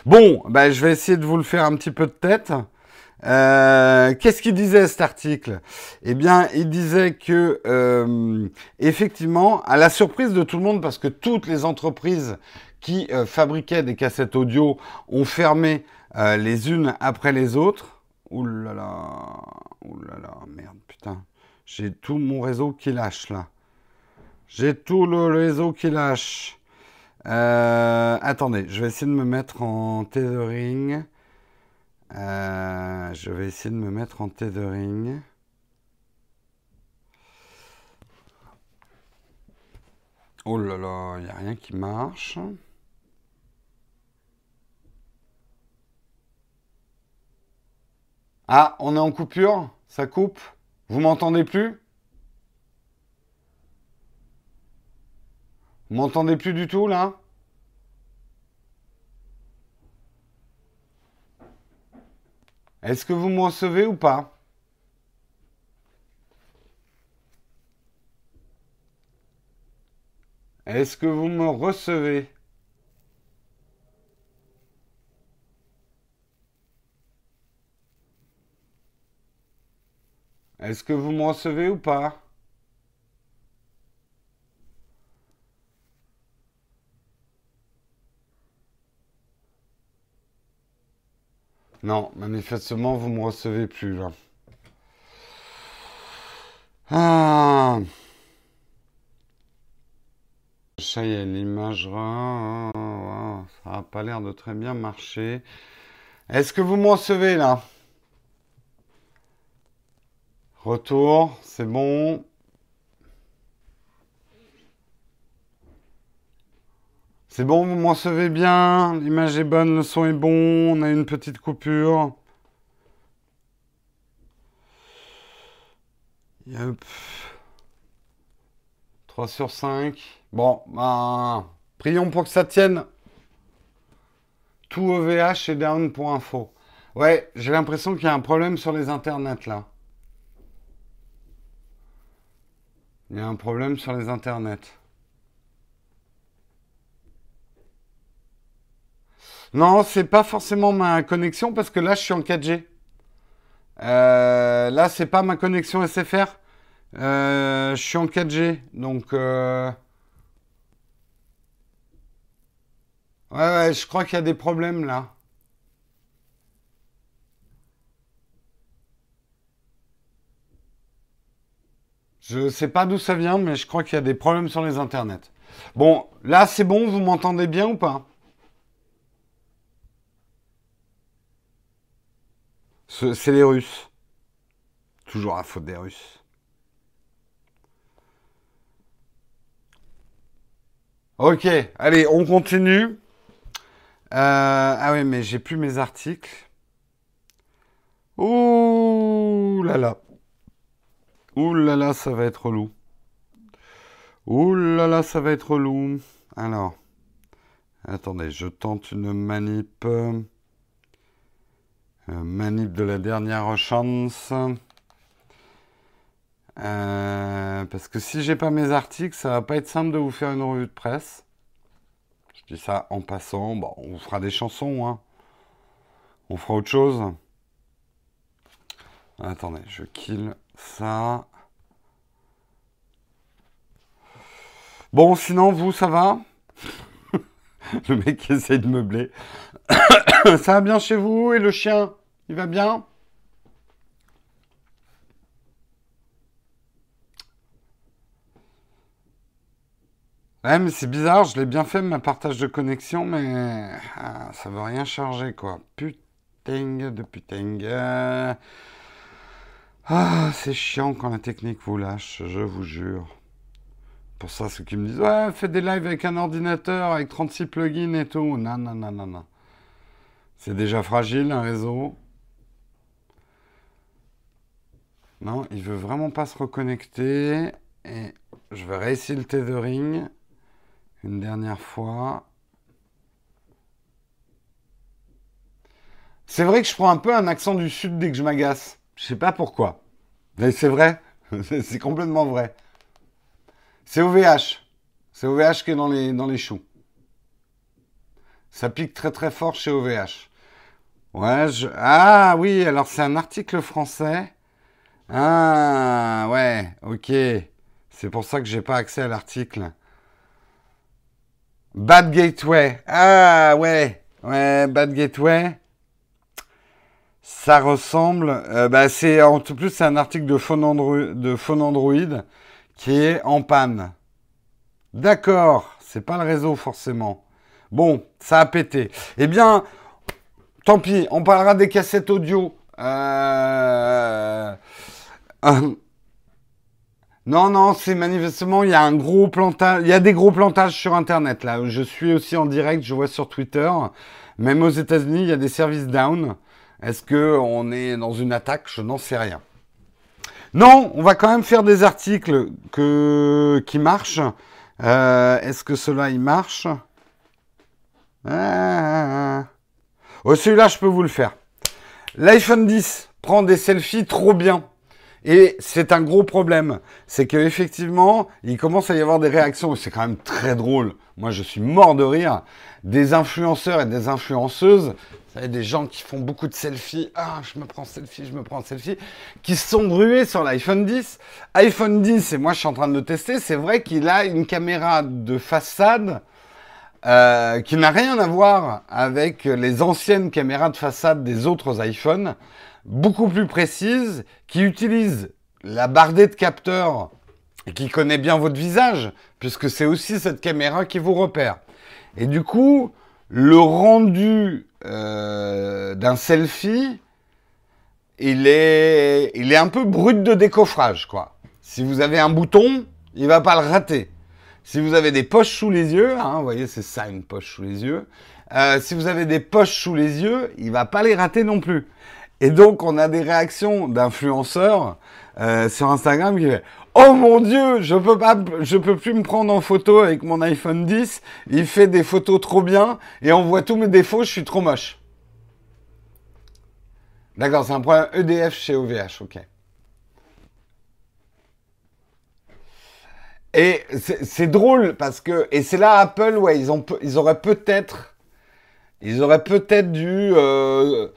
Bon, ben, je vais essayer de vous le faire un petit peu de tête. Euh, qu'est-ce qu'il disait cet article? Eh bien, il disait que euh, effectivement, à la surprise de tout le monde, parce que toutes les entreprises qui euh, fabriquaient des cassettes audio ont fermé les unes après les autres. Ouh là, merde, putain, j'ai tout mon réseau qui lâche là. J'ai tout le réseau qui lâche. Attendez, je vais essayer de me mettre en tethering. Euh, je vais essayer de me mettre en tethering. Oh là là, il n'y a rien qui marche. Ah, on est en coupure Ça coupe Vous m'entendez plus? M'entendez plus du tout là? Est-ce que vous me recevez ou pas? Est-ce que vous me recevez? Est-ce que vous me recevez ou pas? Non, manifestement, vous ne me recevez plus là. Ah. Ça y est, l'image, ça n'a pas l'air de très bien marcher. Est-ce que vous me recevez là? Retour, c'est bon. C'est bon, vous m'en recevez bien, l'image est bonne, le son est bon, on a une petite coupure. Yep. 3 sur 5. Bon, ben, prions pour que ça tienne. Tout OVH est down pour info. Ouais, j'ai l'impression qu'il y a un problème sur les internets là. Il y a un problème sur les internets. Non, c'est pas forcément ma connexion parce que là, je suis en 4G. Euh, là, c'est pas ma connexion SFR. Euh, je suis en 4G. Donc. Euh, ouais, ouais, je crois qu'il y a des problèmes là. Je sais pas d'où ça vient, mais je crois qu'il y a des problèmes sur les internets. Bon, là, c'est bon, vous m'entendez bien ou pas? C'est les Russes. Toujours à faute des Russes. Ok, allez, on continue. Euh, ah oui, mais j'ai plus mes articles. Ouh là là. Ouh là là, ça va être relou. Ouh là là, ça va être relou. Alors, attendez, je tente une manip. Euh, manip de la dernière chance. Euh, parce que si j'ai pas mes articles, ça va pas être simple de vous faire une revue de presse. Je dis ça en passant. Bon, on fera des chansons, hein. On fera autre chose. Attendez, je kill ça. Bon, sinon, vous, ça va? (laughs) Le mec qui essaie de meubler. (coughs) ça va bien chez vous Et le chien Il va bien? Ouais, mais c'est bizarre, je l'ai bien fait, ma partage de connexion, mais ah, ça veut rien charger, quoi. Putain de putain. Ah, c'est chiant quand la technique vous lâche, je vous jure. Pour ça, ceux qui me disent Ouais, fais des lives avec un ordinateur, avec 36 plugins et tout. Non, non, non, non, non. C'est déjà fragile, un réseau. Non, il veut vraiment pas se reconnecter. Et je vais réessayer le tethering une dernière fois. C'est vrai que je prends un peu un accent du sud dès que je m'agace. Je sais pas pourquoi. Mais c'est vrai. (laughs) c'est complètement vrai. C'est OVH. C'est OVH qui est dans les, choux. Ça pique très très fort chez OVH. Ouais. Ah oui, alors c'est un article français. Ah ouais, ok. C'est pour ça que j'ai pas accès à l'article. Bad Gateway. Ah ouais, ouais, Bad Gateway. Ça ressemble. Euh, bah, c'est en tout plus c'est un article de phone de phone Android qui est en panne. D'accord, c'est pas le réseau forcément. Bon, ça a pété. Eh bien, tant pis, on parlera des cassettes audio. Euh... (laughs) Non, non, c'est manifestement, il y a un gros plantage, il y a des gros plantages sur Internet, là. Je suis aussi en direct, je vois sur Twitter. Même aux États-Unis, il y a des services down. Est-ce que on est dans une attaque? Je n'en sais rien. Non, on va quand même faire des articles qui marchent. Euh, est-ce que cela, il marche? Ah. Oh, celui-là, je peux vous le faire. L'iPhone 10 prend des selfies trop bien. Et c'est un gros problème. C'est qu'effectivement, il commence à y avoir des réactions. C'est quand même très drôle. Moi, je suis mort de rire. Des influenceurs et des influenceuses, vous savez, des gens qui font beaucoup de selfies. Ah, je me prends selfie, je me prends selfie. Qui se sont rués sur l'iPhone 10. iPhone 10, et moi, je suis en train de le tester. C'est vrai qu'il a une caméra de façade euh, qui n'a rien à voir avec les anciennes caméras de façade des autres iPhones beaucoup plus précise, qui utilise la bardée de capteurs et qui connaît bien votre visage, puisque c'est aussi cette caméra qui vous repère. Et du coup, le rendu euh, d'un selfie, il est, un peu brut de décoffrage, quoi. Si vous avez un bouton, il va pas le rater. Si vous avez des poches sous les yeux, hein, vous voyez, c'est ça une poche sous les yeux. Euh, si vous avez des poches sous les yeux, il va pas les rater non plus. Et donc, on a des réactions d'influenceurs euh, sur Instagram qui disent Oh mon Dieu, je peux pas, je peux plus me prendre en photo avec mon iPhone 10. Il fait des photos trop bien et on voit tous mes défauts. Je suis trop moche. D'accord, c'est un problème EDF chez OVH, ok. Et c'est drôle parce que et c'est là Apple, ouais, ils ont, ils auraient peut-être, ils auraient peut-être dû euh,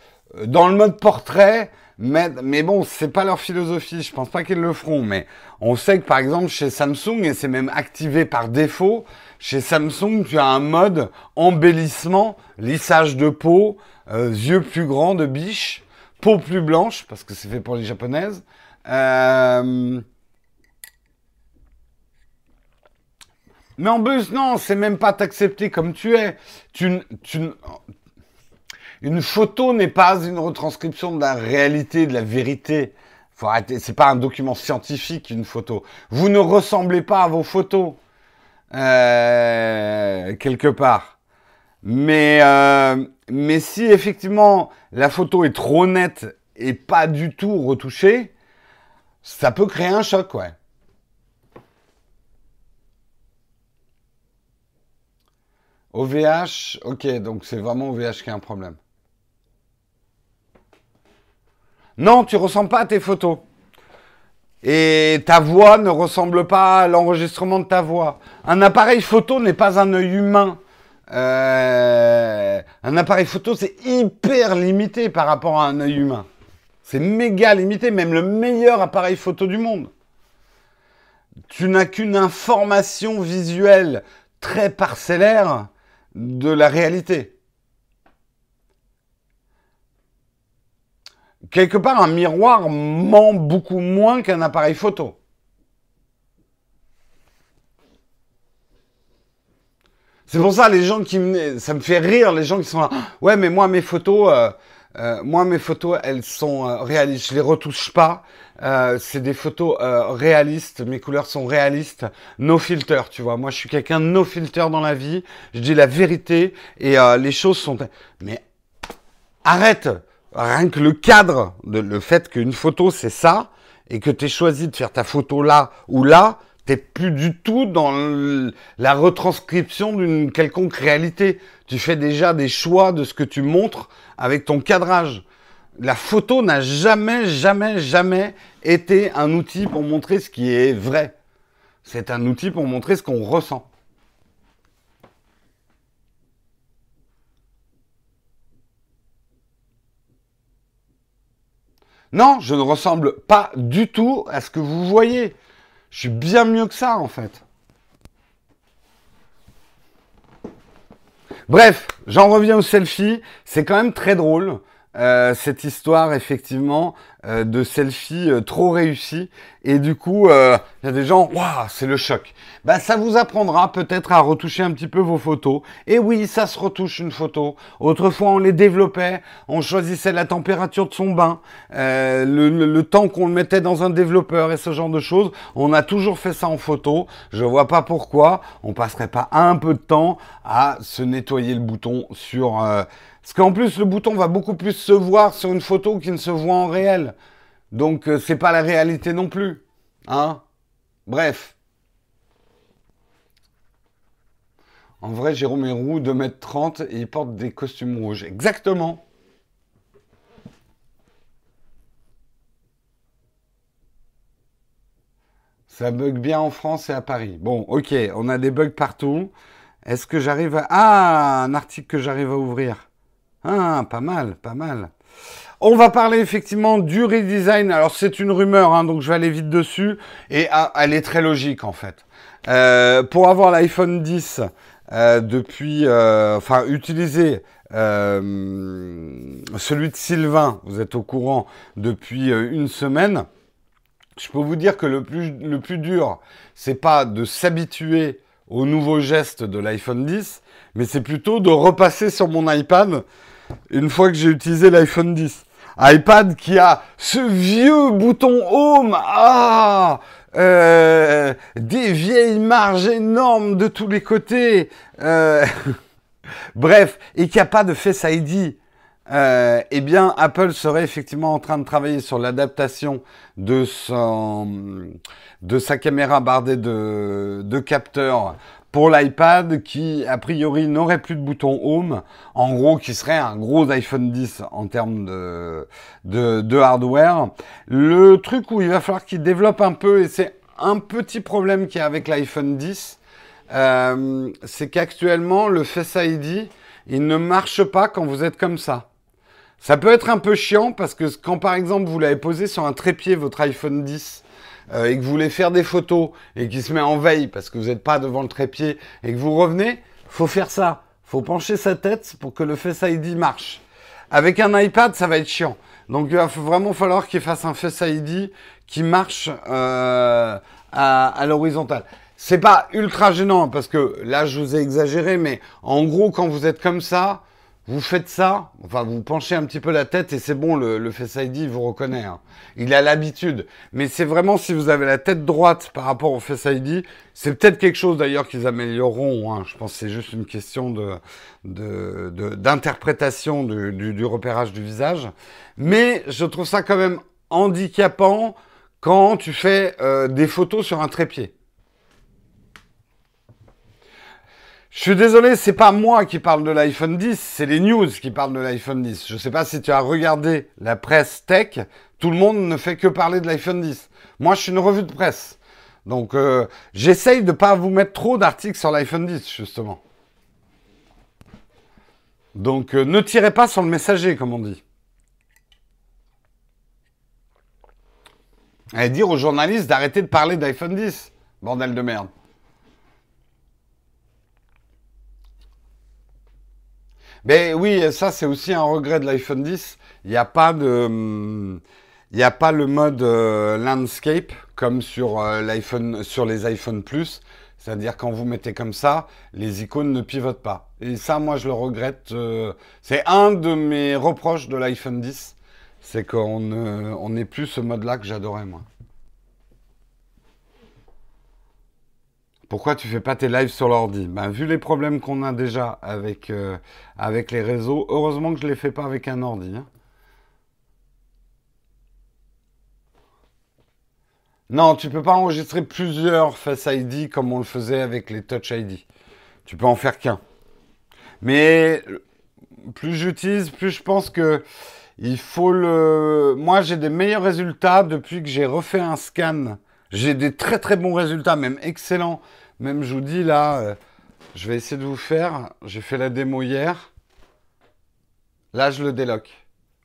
dans le mode portrait, mais, mais bon, c'est pas leur philosophie. Je pense pas qu'ils le feront. Mais on sait que par exemple chez Samsung, et c'est même activé par défaut, chez Samsung, tu as un mode embellissement, lissage de peau, euh, yeux plus grands de biche, peau plus blanche, parce que c'est fait pour les japonaises. Euh, mais en plus, non, c'est même pas t'accepter comme tu es. Tu, tu, une photo n'est pas une retranscription de la réalité, de la vérité. Faut arrêter. C'est pas un document scientifique une photo. Vous ne ressemblez pas à vos photos euh, quelque part. Mais euh, mais si effectivement la photo est trop nette et pas du tout retouchée, ça peut créer un choc, ouais. OVH, ok, donc c'est vraiment OVH qui a un problème. Non, tu ressembles pas à tes photos. Et ta voix ne ressemble pas à l'enregistrement de ta voix. Un appareil photo n'est pas un œil humain. Euh, un appareil photo, c'est hyper limité par rapport à un œil humain. C'est méga limité, même le meilleur appareil photo du monde. Tu n'as qu'une information visuelle très parcellaire de la réalité. Quelque part, un miroir ment beaucoup moins qu'un appareil photo. C'est pour ça les gens qui me, ça me fait rire les gens qui sont là. Ouais, mais moi mes photos, euh, euh, moi mes photos, elles sont euh, réalistes. Je les retouche pas. c'est des photos réalistes. Mes couleurs sont réalistes. No filter, tu vois. Moi, je suis quelqu'un de no filter dans la vie. Je dis la vérité et les choses sont. Mais arrête. Rien que le cadre, de, le fait qu'une photo c'est ça et que tu choisi de faire ta photo là ou là, T'es plus du tout dans la retranscription d'une quelconque réalité. Tu fais déjà des choix de ce que tu montres avec ton cadrage. La photo n'a jamais, jamais, jamais été un outil pour montrer ce qui est vrai. C'est un outil pour montrer ce qu'on ressent. Non, je ne ressemble pas du tout à ce que vous voyez. Je suis bien mieux que ça, en fait. Bref, j'en reviens au selfie. C'est quand même très drôle. Euh, cette histoire effectivement euh, de selfie euh, trop réussi et du coup il y a des gens waouh c'est le choc. Bah ça vous apprendra peut-être à retoucher un petit peu vos photos. Et oui ça se retouche une photo. Autrefois on les développait. On choisissait la température de son bain le, le, temps qu'on le mettait dans un développeur et ce genre de choses. On a toujours fait ça en photo. Je vois pas pourquoi. On passerait pas un peu de temps à se nettoyer le bouton sur parce qu'en plus, le bouton va beaucoup plus se voir sur une photo qu'il ne se voit en réel. Donc, euh, c'est pas la réalité non plus. Hein Bref. En vrai, Jérôme est roux, 2m30 et il porte des costumes rouges. Exactement. Ça bug bien en France et à Paris. Bon, ok, on a des bugs partout. Est-ce que j'arrive à... Ah, un article que j'arrive à ouvrir. Ah, pas mal, pas mal. On va parler effectivement du redesign. Alors c'est une rumeur, hein, donc je vais aller vite dessus. Et ah, elle est très logique en fait. Euh, pour avoir l'iPhone 10 euh, depuis, euh, enfin utiliser celui de Sylvain, vous êtes au courant depuis une semaine. Je peux vous dire que le plus, le plus dur, c'est pas de s'habituer au nouveau geste de l'iPhone 10, mais c'est plutôt de repasser sur mon iPad une fois que j'ai utilisé l'iPhone 10. iPad qui a ce vieux bouton Home, ah, euh, des vieilles marges énormes de tous les côtés, euh, (laughs) bref, et qui a pas de Face ID. Euh, eh bien, Apple serait effectivement en train de travailler sur l'adaptation de sa caméra bardée de capteurs pour l'iPad qui, a priori, n'aurait plus de bouton Home, en gros, qui serait un gros iPhone 10 en termes de, hardware. Le truc où il va falloir qu'il développe un peu, et c'est un petit problème qu'il y avec l'iPhone 10, euh, c'est qu'actuellement, le Face ID, il ne marche pas quand vous êtes comme ça. Ça peut être un peu chiant parce que quand par exemple vous l'avez posé sur un trépied, votre iPhone 10, euh, et que vous voulez faire des photos et qui se met en veille parce que vous n'êtes pas devant le trépied et que vous revenez, faut faire ça. Faut pencher sa tête pour que le Face ID marche. Avec un iPad, ça va être chiant. Donc il va vraiment falloir qu'il fasse un Face ID qui marche euh, à, à l'horizontale. C'est pas ultra gênant parce que là je vous ai exagéré, mais en gros quand vous êtes comme ça, vous faites ça, enfin vous penchez un petit peu la tête et c'est bon, le, le Face ID vous reconnaît. Hein. Il a l'habitude. Mais c'est vraiment si vous avez la tête droite par rapport au Face ID, c'est peut-être quelque chose d'ailleurs qu'ils amélioreront. Hein. Je pense que c'est juste une question de, d'interprétation de, du, du, repérage du visage. Mais je trouve ça quand même handicapant quand tu fais euh, des photos sur un trépied. Je suis désolé, c'est pas moi qui parle de l'iPhone 10, c'est les news qui parlent de l'iPhone 10. Je sais pas si tu as regardé la presse tech, tout le monde ne fait que parler de l'iPhone 10. Moi, je suis une revue de presse. Donc, euh, j'essaye de pas vous mettre trop d'articles sur l'iPhone 10, justement. Donc, euh, ne tirez pas sur le messager, comme on dit. Et dire aux journalistes d'arrêter de parler d'iPhone 10. Bordel de merde. Mais oui, ça c'est aussi un regret de l'iPhone 10. Il n'y a pas de, il n'y a pas le mode euh, landscape comme sur euh, l'iPhone, sur les iPhone Plus. C'est-à-dire quand vous mettez comme ça, les icônes ne pivotent pas. Et ça, moi, je le regrette. Euh, c'est un de mes reproches de l'iPhone 10, c'est qu'on n'ait plus ce mode-là que j'adorais moi. Pourquoi tu fais pas tes lives sur l'ordi? Ben, Vu les problèmes qu'on a déjà avec, euh, avec les réseaux, heureusement que je ne les fais pas avec un ordi. Hein. Non, tu peux pas enregistrer plusieurs Face ID comme on le faisait avec les Touch ID. Tu peux en faire qu'un. Mais plus j'utilise, plus je pense que il faut le. Moi, j'ai des meilleurs résultats depuis que j'ai refait un scan j'ai des très très bons résultats, même excellents. Même je vous dis là, euh, je vais essayer de vous faire. J'ai fait la démo hier. Là, je le déloque.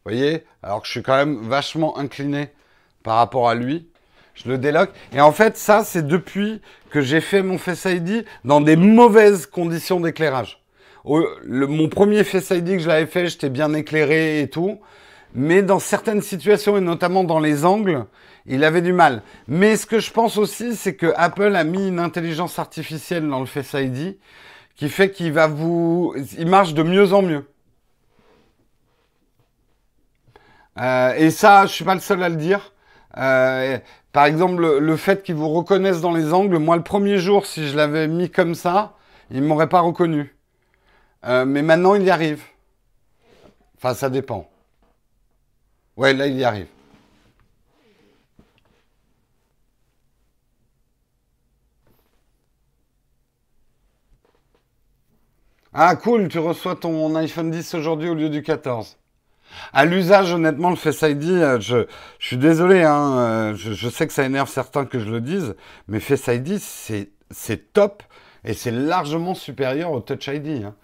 Vous voyez? Alors que je suis quand même vachement incliné par rapport à lui. Je le déloque. Et en fait, ça, c'est depuis que j'ai fait mon Face ID dans des mauvaises conditions d'éclairage. mon premier Face ID que je l'avais fait, j'étais bien éclairé et tout. Mais dans certaines situations, et notamment dans les angles, il avait du mal. Mais ce que je pense aussi, c'est que Apple a mis une intelligence artificielle dans le Face ID qui fait qu'il va vous, il marche de mieux en mieux. Euh, et ça, je suis pas le seul à le dire. Euh, par exemple, le, fait qu'il vous reconnaisse dans les angles, moi le premier jour, si je l'avais mis comme ça, il m'aurait pas reconnu. Euh, mais maintenant, il y arrive. Enfin, ça dépend. Ouais, là, il y arrive. Ah cool, tu reçois ton iPhone 10 aujourd'hui au lieu du 14. À l'usage, honnêtement, le Face ID, euh, je, suis désolé, hein, euh, je, sais que ça énerve certains que je le dise, mais Face ID, c'est top et c'est largement supérieur au Touch ID. Hein.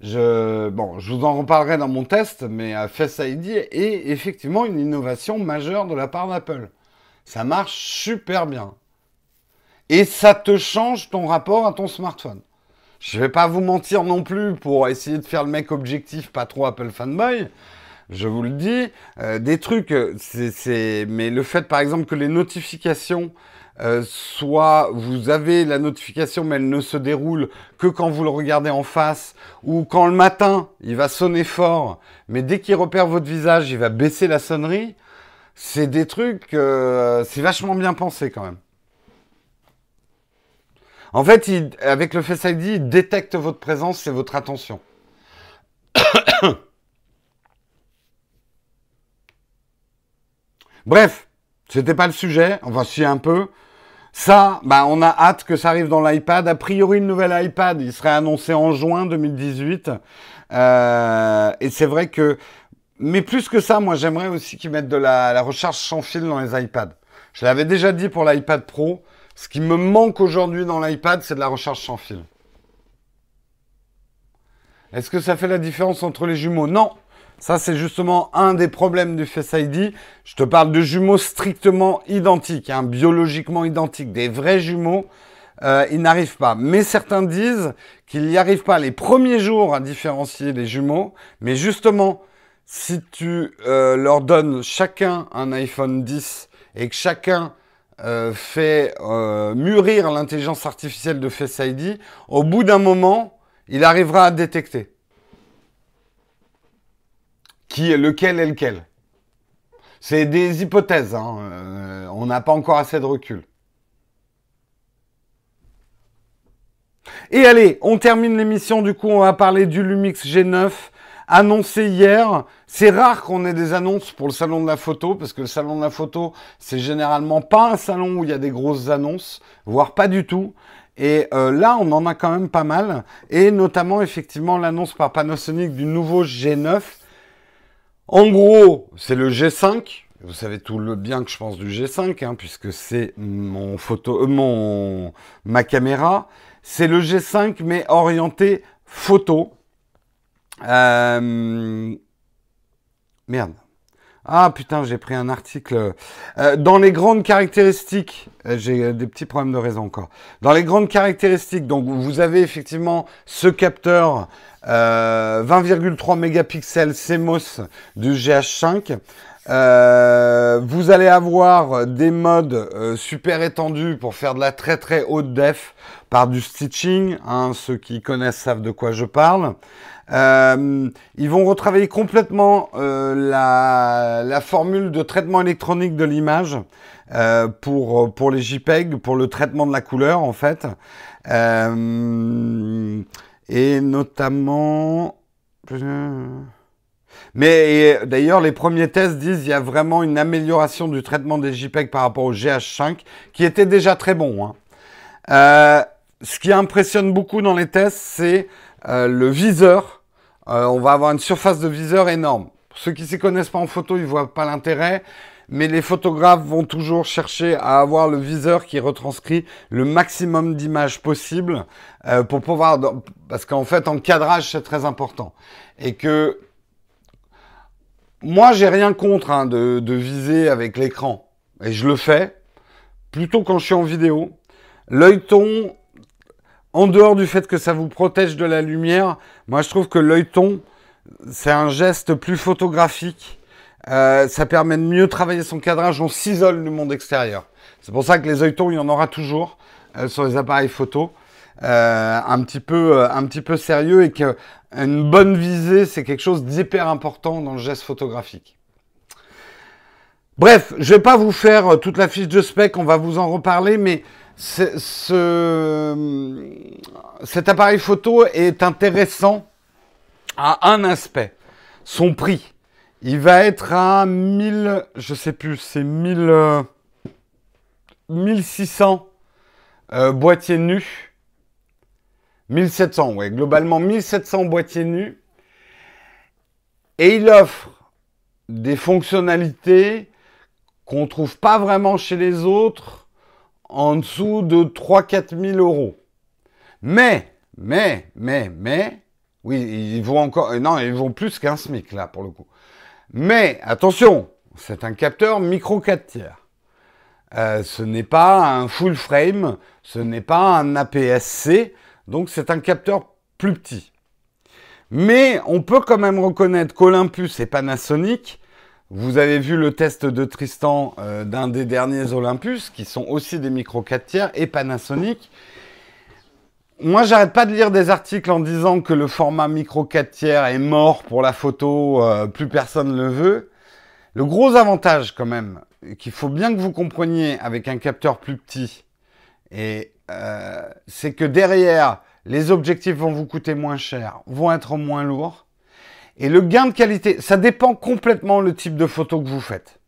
Je, bon, je vous en reparlerai dans mon test, mais euh, Face ID est effectivement une innovation majeure de la part d'Apple. Ça marche super bien. Et ça te change ton rapport à ton smartphone. Je vais pas vous mentir non plus pour essayer de faire le mec objectif, pas trop Apple fanboy. Je vous le dis, euh, des trucs, c'est, mais le fait par exemple que les notifications euh, soient, vous avez la notification mais elle ne se déroule que quand vous le regardez en face, ou quand le matin il va sonner fort, mais dès qu'il repère votre visage, il va baisser la sonnerie. C'est des trucs, euh, c'est vachement bien pensé quand même. En fait, avec le Face ID, il détecte votre présence et votre attention. (coughs) Bref, c'était pas le sujet, enfin si un peu. Ça, bah, on a hâte que ça arrive dans l'iPad. A priori, le nouvel iPad, il serait annoncé en juin 2018. Euh, et c'est vrai que, mais plus que ça, moi j'aimerais aussi qu'ils mettent de la, la recharge sans fil dans les iPads. Je l'avais déjà dit pour l'iPad Pro. Ce qui me manque aujourd'hui dans l'iPad, c'est de la recharge sans fil. Est-ce que ça fait la différence entre les jumeaux? Non. Ça, c'est justement un des problèmes du Face ID. Je te parle de jumeaux strictement identiques, hein, biologiquement identiques, des vrais jumeaux. Euh, ils n'arrivent pas. Mais certains disent qu'ils n'y arrivent pas les premiers jours à différencier les jumeaux. Mais justement, si tu euh, leur donnes chacun un iPhone 10 et que chacun euh, fait euh, mûrir l'intelligence artificielle de Face ID, au bout d'un moment, il arrivera à détecter qui est lequel est lequel. C'est des hypothèses, hein. euh, on n'a pas encore assez de recul. Et allez, on termine l'émission, du coup on va parler du Lumix G9 annoncé hier. C'est rare qu'on ait des annonces pour le salon de la photo, parce que le salon de la photo, c'est généralement pas un salon où il y a des grosses annonces, voire pas du tout. Et euh, là, on en a quand même pas mal. Et notamment, effectivement, l'annonce par Panasonic du nouveau G9. En gros, c'est le G5. Vous savez tout le bien que je pense du G5, hein, puisque c'est mon photo, euh, mon ma caméra. C'est le G5, mais orienté photo. Euh, merde. Ah putain, j'ai pris un article. Euh, dans les grandes caractéristiques, euh, j'ai des petits problèmes de raison encore. Dans les grandes caractéristiques, donc vous avez effectivement ce capteur 20,3 mégapixels CMOS du GH5. vous allez avoir des modes super étendus pour faire de la très très haute def par du stitching. Hein, ceux qui connaissent savent de quoi je parle. Euh, ils vont retravailler complètement euh, la, la, formule de traitement électronique de l'image euh, pour, pour les JPEG, pour le traitement de la couleur en fait. Euh, et notamment... Mais d'ailleurs, les premiers tests disent qu'il y a vraiment une amélioration du traitement des JPEG par rapport au GH5, qui était déjà très bon. Hein. Euh, ce qui impressionne beaucoup dans les tests, c'est euh, le viseur euh, on va avoir une surface de viseur énorme. Ceux qui ne s'y connaissent pas en photo, ils voient pas l'intérêt. Mais les photographes vont toujours chercher à avoir le viseur qui retranscrit le maximum d'images possible euh, pour pouvoir, parce qu'en fait en cadrage c'est très important et que moi j'ai rien contre hein, de, viser avec l'écran et je le fais plutôt quand je suis en vidéo. L'œil ton en dehors du fait que ça vous protège de la lumière, moi je trouve que l'œil ton, c'est un geste plus photographique. Euh, ça permet de mieux travailler son cadrage. On s'isole du monde extérieur. C'est pour ça que les œilletons, il y en aura toujours euh, sur les appareils photo. Euh, un petit peu, un petit peu sérieux et qu'une bonne visée, c'est quelque chose d'hyper important dans le geste photographique. Bref, je vais pas vous faire toute la fiche de spec, on va vous en reparler, mais ce, cet appareil photo est intéressant à un aspect, son prix. Il va être à 1000, je sais plus, c'est 1000, 1600 euh, boîtiers nus. 1700, ouais, globalement 1700 boîtiers nus. Et il offre des fonctionnalités qu'on trouve pas vraiment chez les autres en dessous de 3-4 000 euros. Mais, mais, mais, mais, oui, ils vont encore, non, ils vont plus qu'un SMIC là pour le coup. Mais attention, c'est un capteur micro 4 tiers. Euh, ce n'est pas un full frame, ce n'est pas un APS-C, donc c'est un capteur plus petit. Mais on peut quand même reconnaître qu'Olympus et Panasonic vous avez vu le test de Tristan euh, d'un des derniers Olympus, qui sont aussi des micro 4 tiers, et Panasonic. Moi, j'arrête pas de lire des articles en disant que le format micro 4 tiers est mort pour la photo, euh, plus personne le veut. Le gros avantage, quand même, qu'il faut bien que vous compreniez avec un capteur plus petit, et euh, c'est que derrière, les objectifs vont vous coûter moins cher, vont être moins lourds. Et le gain de qualité, ça dépend complètement le type de photo que vous faites.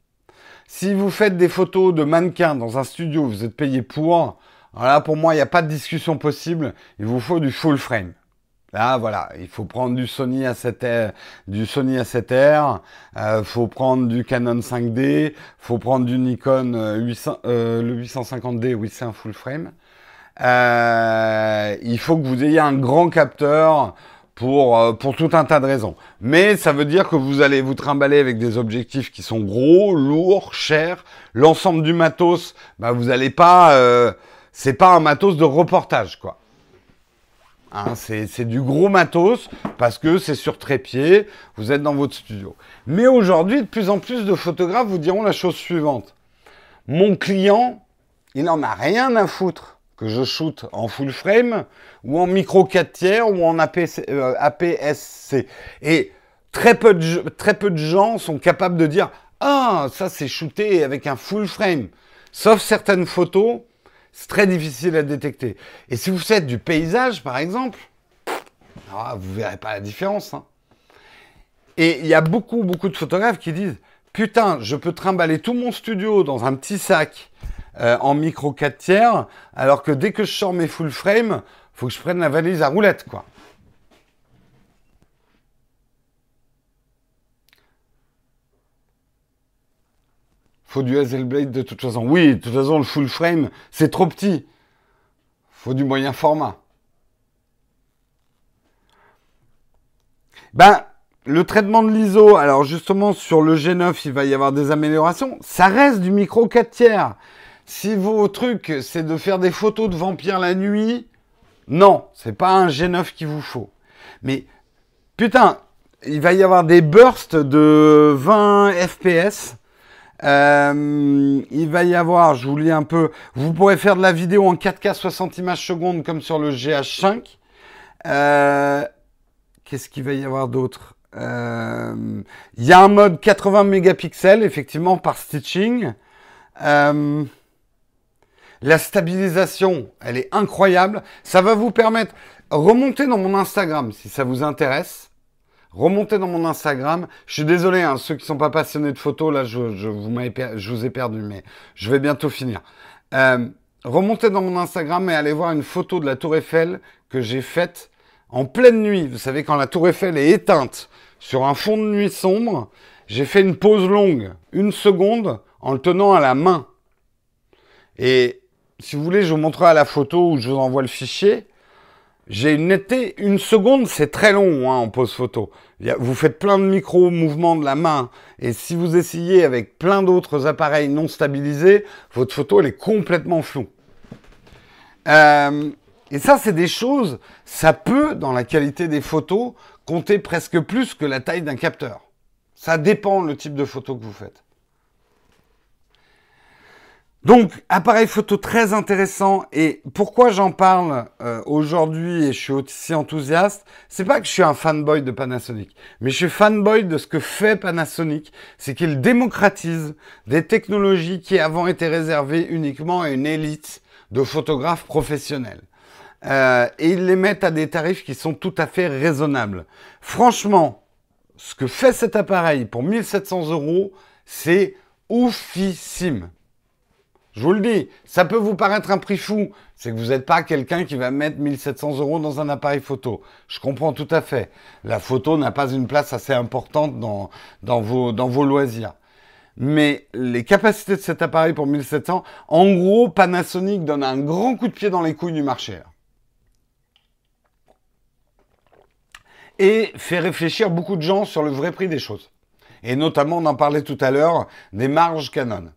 Si vous faites des photos de mannequins dans un studio, vous êtes payé pour, là pour moi il n'y a pas de discussion possible, il vous faut du full frame. Là, voilà, il faut prendre du Sony A7R, du Sony A7R, euh, faut prendre du Canon 5D, faut prendre du Nikon 800, euh, euh, le 850D, oui, c'est un full frame. Euh, il faut que vous ayez un grand capteur pour, euh, pour tout un tas de raisons. Mais ça veut dire que vous allez vous trimballer avec des objectifs qui sont gros, lourds, chers. L'ensemble du matos, bah vous allez pas, euh, c'est pas un matos de reportage quoi. Hein, c'est du gros matos parce que c'est sur trépied, vous êtes dans votre studio. Mais aujourd'hui, de plus en plus de photographes vous diront la chose suivante. Mon client, il n'en a rien à foutre je shoote en full frame ou en micro 4 tiers ou en APS, euh, APS-C. Et très peu, de, très peu de gens sont capables de dire Ah, ça c'est shooté avec un full frame. Sauf certaines photos, c'est très difficile à détecter. Et si vous faites du paysage, par exemple, ah, vous verrez pas la différence. Hein. Et il y a beaucoup, beaucoup de photographes qui disent Putain, je peux trimballer tout mon studio dans un petit sac euh, en micro 4 tiers, alors que dès que je sors mes full frame, faut que je prenne la valise à roulette, quoi. Faut du Hazelblade de toute façon. Oui, de toute façon, le full frame, c'est trop petit. Faut du moyen format. Ben, le traitement de l'ISO, alors justement sur le G9, il va y avoir des améliorations. Ça reste du micro 4 tiers. Si vos trucs, c'est de faire des photos de vampires la nuit, non, c'est pas un G9 qu'il vous faut. Mais putain, il va y avoir des bursts de 20 FPS. Euh, il va y avoir, je vous lis un peu, vous pourrez faire de la vidéo en 4K 60 images secondes comme sur le GH5. Euh, Qu'est-ce qu'il va y avoir d'autre? Euh, Il y a un mode 80 mégapixels, effectivement, par stitching. La stabilisation, elle est incroyable. Ça va vous permettre, remonter dans mon Instagram si ça vous intéresse. Remontez dans mon Instagram. Je suis désolé, hein, ceux qui sont pas passionnés de photos, là, je, je vous, je vous ai perdu, mais je vais bientôt finir. Euh, remontez dans mon Instagram et allez voir une photo de la Tour Eiffel que j'ai faite en pleine nuit, vous savez, quand la tour Eiffel est éteinte sur un fond de nuit sombre, j'ai fait une pause longue, une seconde, en le tenant à la main. Et si vous voulez, je vous montrerai à la photo où je vous envoie le fichier. J'ai une netteté, une seconde, c'est très long hein, en pause photo. Vous faites plein de micro-mouvements de la main. Et si vous essayez avec plein d'autres appareils non stabilisés, votre photo, elle est complètement floue. Euh, et ça, c'est des choses, ça peut, dans la qualité des photos, compter presque plus que la taille d'un capteur. Ça dépend le type de photo que vous faites. Donc, appareil photo très intéressant. Et pourquoi j'en parle euh, aujourd'hui et je suis aussi enthousiaste, c'est pas que je suis un fanboy de Panasonic, mais je suis fanboy de ce que fait Panasonic, c'est qu'il démocratise des technologies qui avant étaient réservées uniquement à une élite de photographes professionnels. Euh, et ils les mettent à des tarifs qui sont tout à fait raisonnables. Franchement, ce que fait cet appareil pour 1700 euros, c'est oufissime. Je vous le dis, ça peut vous paraître un prix fou, c'est que vous n'êtes pas quelqu'un qui va mettre 1700 euros dans un appareil photo. Je comprends tout à fait. La photo n'a pas une place assez importante dans, vos, vos loisirs. Mais les capacités de cet appareil pour 1700, en gros, Panasonic donne un grand coup de pied dans les couilles du marché. et fait réfléchir beaucoup de gens sur le vrai prix des choses. Et notamment, on en parlait tout à l'heure, des marges Canon.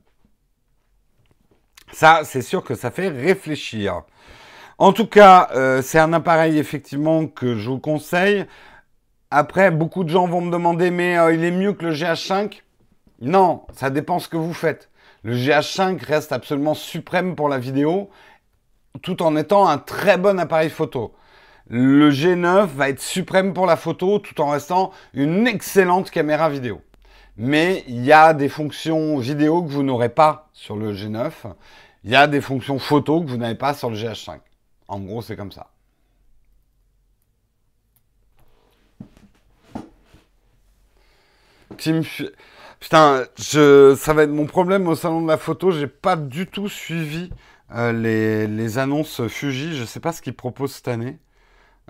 Ça, c'est sûr que ça fait réfléchir. En tout cas, euh, c'est un appareil effectivement que je vous conseille. Après, beaucoup de gens vont me demander, mais euh, il est mieux que le GH5 Non, ça dépend ce que vous faites. Le GH5 reste absolument suprême pour la vidéo, tout en étant un très bon appareil photo. Le G9 va être suprême pour la photo tout en restant une excellente caméra vidéo. Mais il y a des fonctions vidéo que vous n'aurez pas sur le G9. Il y a des fonctions photo que vous n'avez pas sur le GH5. En gros, c'est comme ça. Putain, ça va être mon problème au salon de la photo. J'ai pas du tout suivi euh, les, annonces Fuji. Je sais pas ce qu'ils proposent cette année.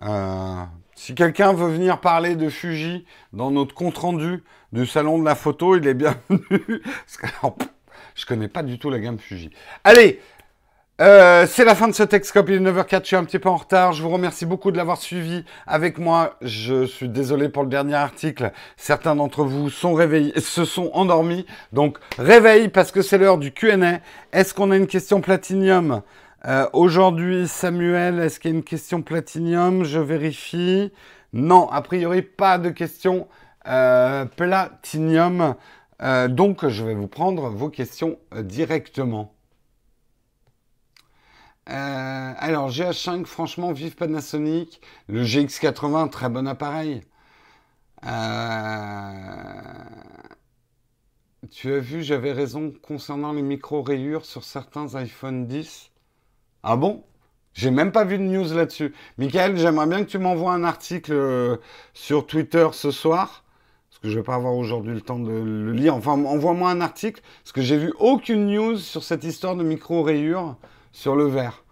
Euh, si quelqu'un veut venir parler de Fuji dans notre compte-rendu du salon de la photo, il est bienvenu. (laughs) je connais pas du tout la gamme Fuji. Allez, euh, c'est la fin de ce Texcope, il est 9h04, je suis un petit peu en retard. Je vous remercie beaucoup de l'avoir suivi avec moi. Je suis désolé pour le dernier article. Certains d'entre vous sont réveillés, se sont endormis. Donc, réveille parce que c'est l'heure du Q&A. Est-ce qu'on a une question platinium? Euh, aujourd'hui, Samuel, est-ce qu'il y a une question platinium? Je vérifie. Non, a priori, pas de question euh, platinium. Euh, donc, je vais vous prendre vos questions directement. alors, GH5, franchement, vive Panasonic. Le GX80, très bon appareil. tu as vu, j'avais raison concernant les micro-rayures sur certains iPhone 10. Ah bon? J'ai même pas vu de news là-dessus. Michael, j'aimerais bien que tu m'envoies un article euh, sur Twitter ce soir. Que je vais pas avoir aujourd'hui le temps de le lire. Enfin, envoie-moi un article, parce que j'ai vu aucune news sur cette histoire de micro-rayures sur le verre.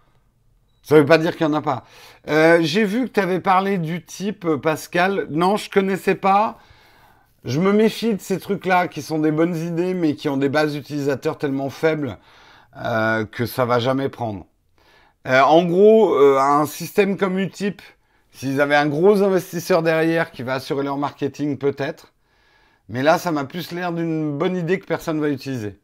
Ça veut pas dire qu'il y en a pas. Euh, j'ai vu que tu avais parlé du type, euh, Pascal. Non, je connaissais pas. Je me méfie de ces trucs-là qui sont des bonnes idées, mais qui ont des bases utilisateurs tellement faibles euh, que ça va jamais prendre. en gros, un système comme Utip, s'ils avaient un gros investisseur derrière qui va assurer leur marketing, peut-être. Mais là, ça m'a plus l'air d'une bonne idée que personne va utiliser.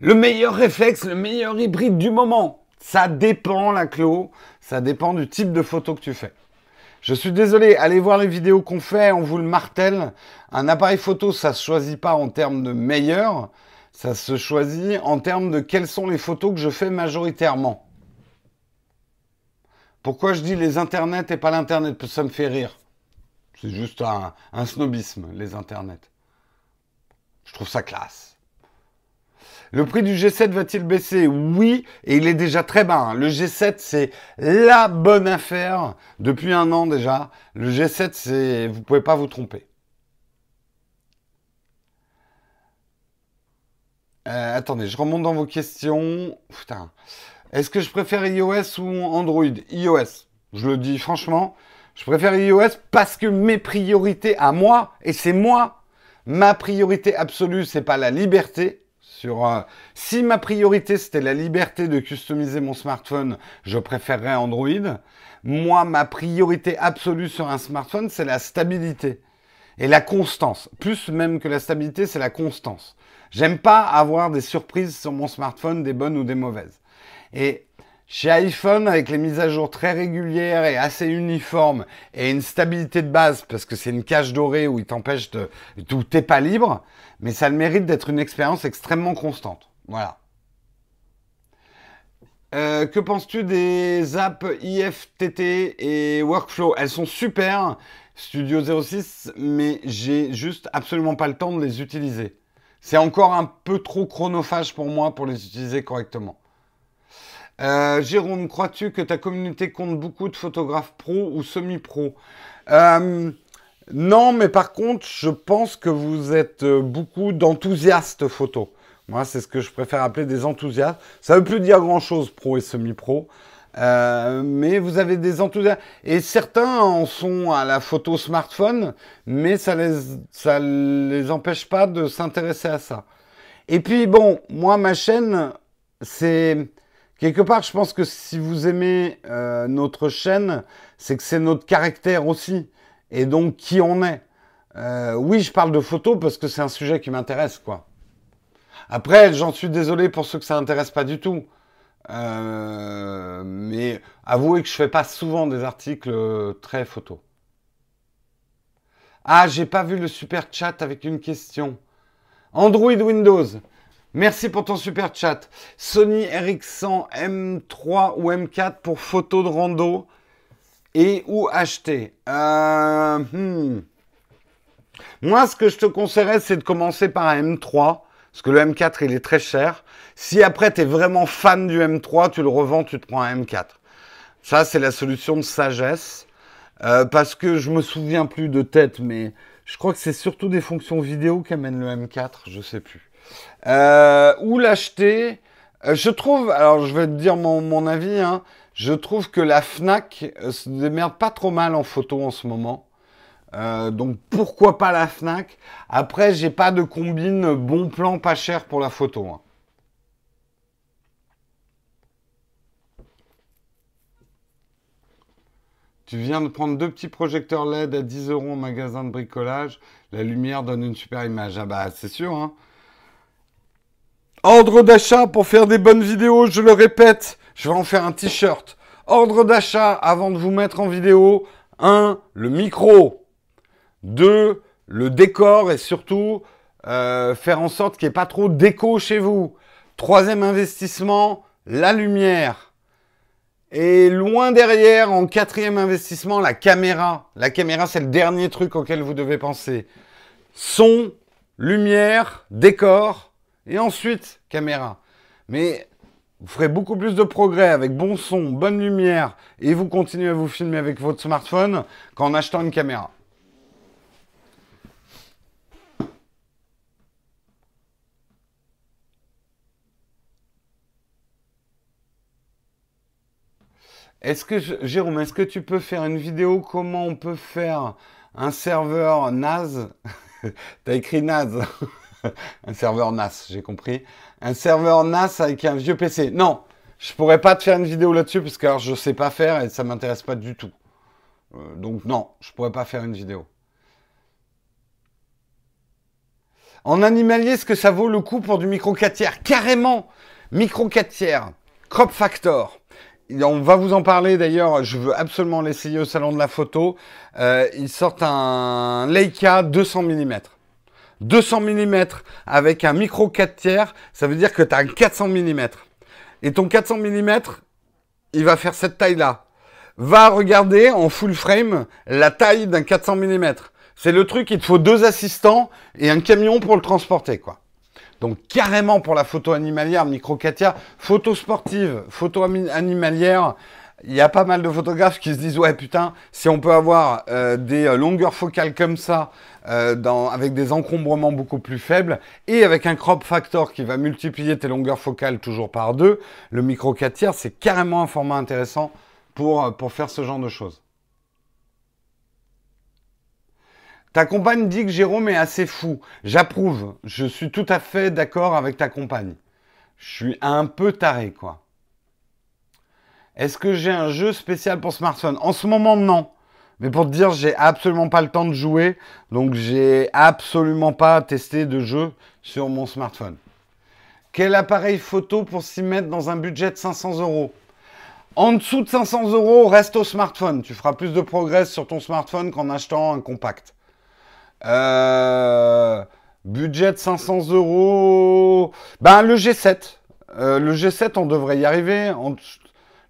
Le meilleur réflexe, le meilleur hybride du moment. Ça dépend, la Clo. Ça dépend du type de photo que tu fais. Je suis désolé, allez voir les vidéos qu'on fait, on vous le martèle. Un appareil photo, ça se choisit pas en termes de meilleur, ça se choisit en termes de quelles sont les photos que je fais majoritairement. Pourquoi je dis les internets et pas l'internet? Ça me fait rire. C'est juste un, snobisme, les internets. Je trouve ça classe. Le prix du G7 va-t-il baisser? Oui, et il est déjà très bas. Hein. Le G7, c'est la bonne affaire depuis un an déjà. Le G7, c'est, vous pouvez pas vous tromper. Euh, attendez, je remonte dans vos questions. Putain. Est-ce que je préfère iOS ou Android? iOS. Je le dis franchement, je préfère iOS parce que mes priorités à moi, et c'est moi, ma priorité absolue, c'est pas la liberté. Sur, euh, si ma priorité c'était la liberté de customiser mon smartphone, je préférerais Android. Moi, ma priorité absolue sur un smartphone, c'est la stabilité et la constance. Plus même que la stabilité, c'est la constance. J'aime pas avoir des surprises sur mon smartphone, des bonnes ou des mauvaises. Et chez iPhone, avec les mises à jour très régulières et assez uniformes et une stabilité de base, parce que c'est une cage dorée où il t'empêche de, où t'es pas libre, mais ça le mérite d'être une expérience extrêmement constante. Voilà. Euh, que penses-tu des apps IFTT et Workflow? Elles sont super, Studio 06, mais j'ai juste absolument pas le temps de les utiliser. C'est encore un peu trop chronophage pour moi pour les utiliser correctement. Euh, Jérôme, crois-tu que ta communauté compte beaucoup de photographes pro ou semi-pro? Euh, Non, mais par contre, je pense que vous êtes euh, beaucoup d'enthousiastes photo. Moi, c'est ce que je préfère appeler des enthousiastes. Ça ne veut plus dire grand-chose, pro et semi-pro. mais vous avez des enthousiastes. Et certains en sont à la photo smartphone, mais ça les, ça les empêche pas de s'intéresser à ça. Et puis, bon, moi, ma chaîne, c'est quelque part, je pense que si vous aimez euh, notre chaîne, c'est que c'est notre caractère aussi, et donc qui on est. Euh, oui, je parle de photos parce que c'est un sujet qui m'intéresse, quoi. Après, j'en suis désolé pour ceux que ça n'intéresse pas du tout. Euh, mais avouez que je fais pas souvent des articles très photos. Ah, j'ai pas vu le super chat avec une question. Android Windows. Merci pour ton super chat. Sony RX100 M3 ou M4 pour photo de rando et ou acheter. Euh, hmm. Moi, ce que je te conseillerais, c'est de commencer par un M3. Parce que le M4, il est très cher. Si après, tu es vraiment fan du M3, tu le revends, tu te prends un M4. Ça, c'est la solution de sagesse. Euh, parce que je me souviens plus de tête, mais je crois que c'est surtout des fonctions vidéo qu'amène le M4, je sais plus. Euh, où l'acheter? Euh, Je trouve, alors je vais te dire mon, avis, hein, je trouve que la FNAC euh, se démerde pas trop mal en photo en ce moment. donc pourquoi pas la FNAC? Après, j'ai pas de combine bon plan pas cher pour la photo. Hein. Tu viens de prendre deux petits projecteurs LED à 10 euros au magasin de bricolage. La lumière donne une super image. Ah bah c'est sûr. Hein. Ordre d'achat pour faire des bonnes vidéos, je le répète, je vais en faire un t-shirt. Ordre d'achat avant de vous mettre en vidéo. 1. Le micro. 2. Le décor et surtout euh, faire en sorte qu'il n'y ait pas trop d'écho chez vous. Troisième investissement, la lumière. Et loin derrière, en quatrième investissement, la caméra. La caméra, c'est le dernier truc auquel vous devez penser. Son, lumière, décor et ensuite caméra. Mais vous ferez beaucoup plus de progrès avec bon son, bonne lumière, et vous continuez à vous filmer avec votre smartphone qu'en achetant une caméra. Est-ce que, je... Jérôme, est-ce que tu peux faire une vidéo comment on peut faire un serveur NAS (laughs) T'as écrit NAS (laughs) un serveur NAS, j'ai compris. Un serveur NAS avec un vieux PC. Non, je pourrais pas te faire une vidéo là-dessus parce que alors, je sais pas faire et ça m'intéresse pas du tout. Euh, donc non, je pourrais pas faire une vidéo. En animalier, est-ce que ça vaut le coup pour du micro 4 tiers Carrément Micro 4 tiers, crop factor. On va vous en parler d'ailleurs, je veux absolument l'essayer au salon de la photo. Euh, ils sortent un Leica 200 mm. 200 mm avec un micro 4 tiers, ça veut dire que tu as un 400 mm. Et ton 400 mm, il va faire cette taille-là. Va regarder en full frame la taille d'un 400 mm. C'est le truc, il te faut deux assistants et un camion pour le transporter, quoi. Donc carrément pour la photo animalière, micro Katia, photo sportive, photo animalière, il y a pas mal de photographes qui se disent ouais putain, si on peut avoir euh, des euh, longueurs focales comme ça, euh, avec des encombrements beaucoup plus faibles et avec un crop factor qui va multiplier tes longueurs focales toujours par deux, le micro 4 tiers, c'est carrément un format intéressant pour, pour faire ce genre de choses. Ta compagne dit que Jérôme est assez fou. J'approuve. Je suis tout à fait d'accord avec ta compagne. Je suis un peu taré, quoi. Est-ce que j'ai un jeu spécial pour smartphone? En ce moment, non. Mais pour te dire, j'ai absolument pas le temps de jouer. Donc, j'ai absolument pas testé de jeu sur mon smartphone. Quel appareil photo pour s'y mettre dans un budget de 500 euros? En dessous de 500 euros, reste au smartphone. Tu feras plus de progrès sur ton smartphone qu'en achetant un compact. Euh, budget de 500 euros. Ben, le G7. Euh, le G7, on devrait y arriver.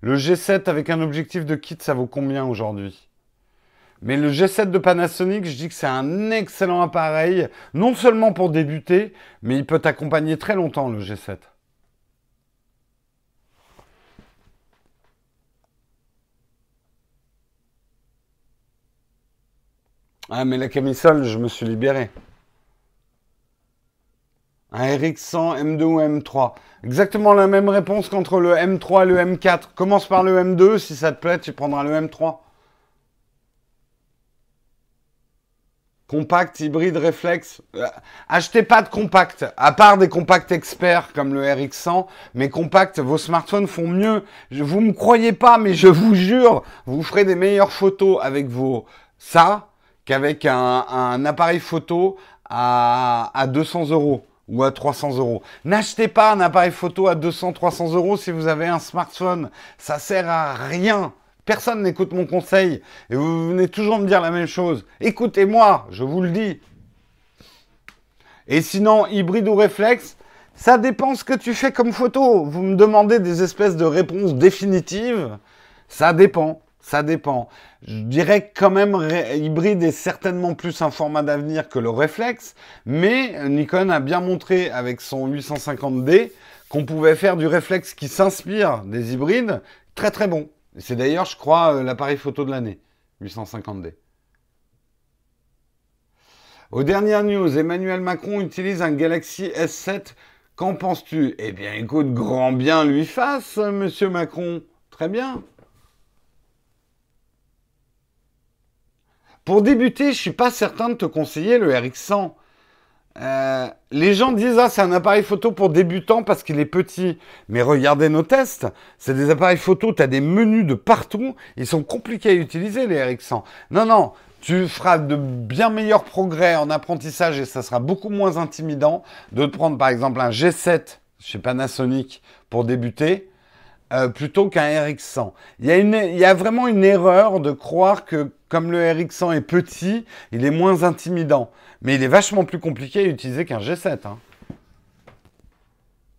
Le G7 avec un objectif de kit, ça vaut combien aujourd'hui? Mais le G7 de Panasonic, je dis que c'est un excellent appareil, non seulement pour débuter, mais il peut t'accompagner très longtemps, le G7. Ah, mais la camisole, je me suis libéré. Un RX100 M2 ou M3. Exactement la même réponse qu'entre le M3 et le M4. Commence par le M2, si ça te plaît, tu prendras le M3. Compact, hybride, réflexe. Euh, achetez pas de compact, à part des compacts experts comme le RX100, mais compact, vos smartphones font mieux. Vous me croyez pas, mais je vous jure, vous ferez des meilleures photos avec vos ça qu'avec un, appareil photo à, 200 euros ou à 300 euros. N'achetez pas un appareil photo à 200, 300 euros si vous avez un smartphone. Ça sert à rien. Personne n'écoute mon conseil. Et vous venez toujours me dire la même chose. Écoutez-moi, je vous le dis. Et sinon, hybride ou réflexe, ça dépend ce que tu fais comme photo. Vous me demandez des espèces de réponses définitives. Ça dépend. Ça dépend. Je dirais quand même hybride est certainement plus un format d'avenir que le réflexe, mais Nikon a bien montré avec son 850D qu'on pouvait faire du réflexe qui s'inspire des hybrides très très bon. C'est d'ailleurs, je crois, euh, l'appareil photo de l'année, 850D. Aux dernières news, Emmanuel Macron utilise un Galaxy S7. Qu'en penses-tu? Eh bien, écoute, grand bien lui fasse, monsieur Macron. Très bien. Pour débuter, je suis pas certain de te conseiller le RX100. Euh, les gens disent ah c'est un appareil photo pour débutants parce qu'il est petit. Mais regardez nos tests, c'est des appareils photo, tu as des menus de partout, ils sont compliqués à utiliser les RX100. Non non, tu feras de bien meilleurs progrès en apprentissage et ça sera beaucoup moins intimidant de te prendre par exemple un G7 chez Panasonic pour débuter euh, plutôt qu'un RX100. Il y, a il y a vraiment une erreur de croire que comme le RX100 est petit, il est moins intimidant. Mais il est vachement plus compliqué à utiliser qu'un G7. Hein.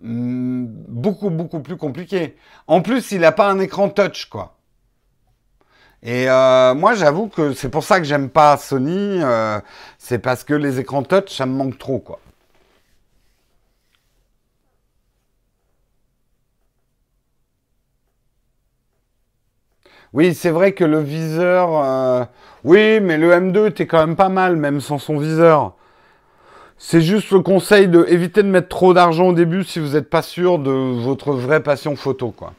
Hmm, beaucoup, beaucoup plus compliqué. En plus, il n'a pas un écran touch, quoi. Et euh, moi, j'avoue que c'est pour ça que j'aime pas Sony. Euh, c'est parce que les écrans touch, ça me manque trop, quoi. Oui, c'est vrai que le viseur. Euh, oui, mais le M2 était quand même pas mal, même sans son viseur. C'est juste le conseil de éviter de mettre trop d'argent au début si vous n'êtes pas sûr de votre vraie passion photo, quoi.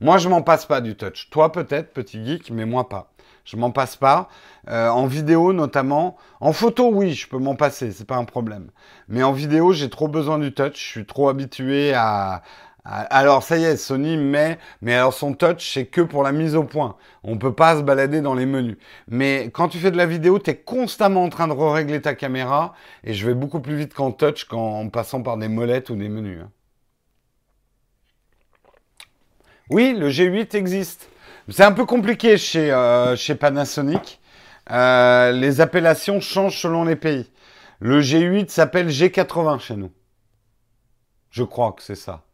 Moi, je m'en passe pas du touch. Toi, peut-être, petit geek, mais moi pas. Je m'en passe pas. Euh, en vidéo, notamment. En photo, oui, je peux m'en passer, c'est pas un problème. Mais en vidéo, j'ai trop besoin du touch. Je suis trop habitué à, alors ça y est, Sony met, mais alors son touch, c'est que pour la mise au point. On peut pas se balader dans les menus. Mais quand tu fais de la vidéo, tu es constamment en train de régler ta caméra et je vais beaucoup plus vite qu'en touch qu'en passant par des molettes ou des menus. Hein. Oui, le G8 existe. C'est un peu compliqué chez, euh, chez Panasonic. Euh, les appellations changent selon les pays. Le G8 s'appelle G80 chez nous. Je crois que c'est ça.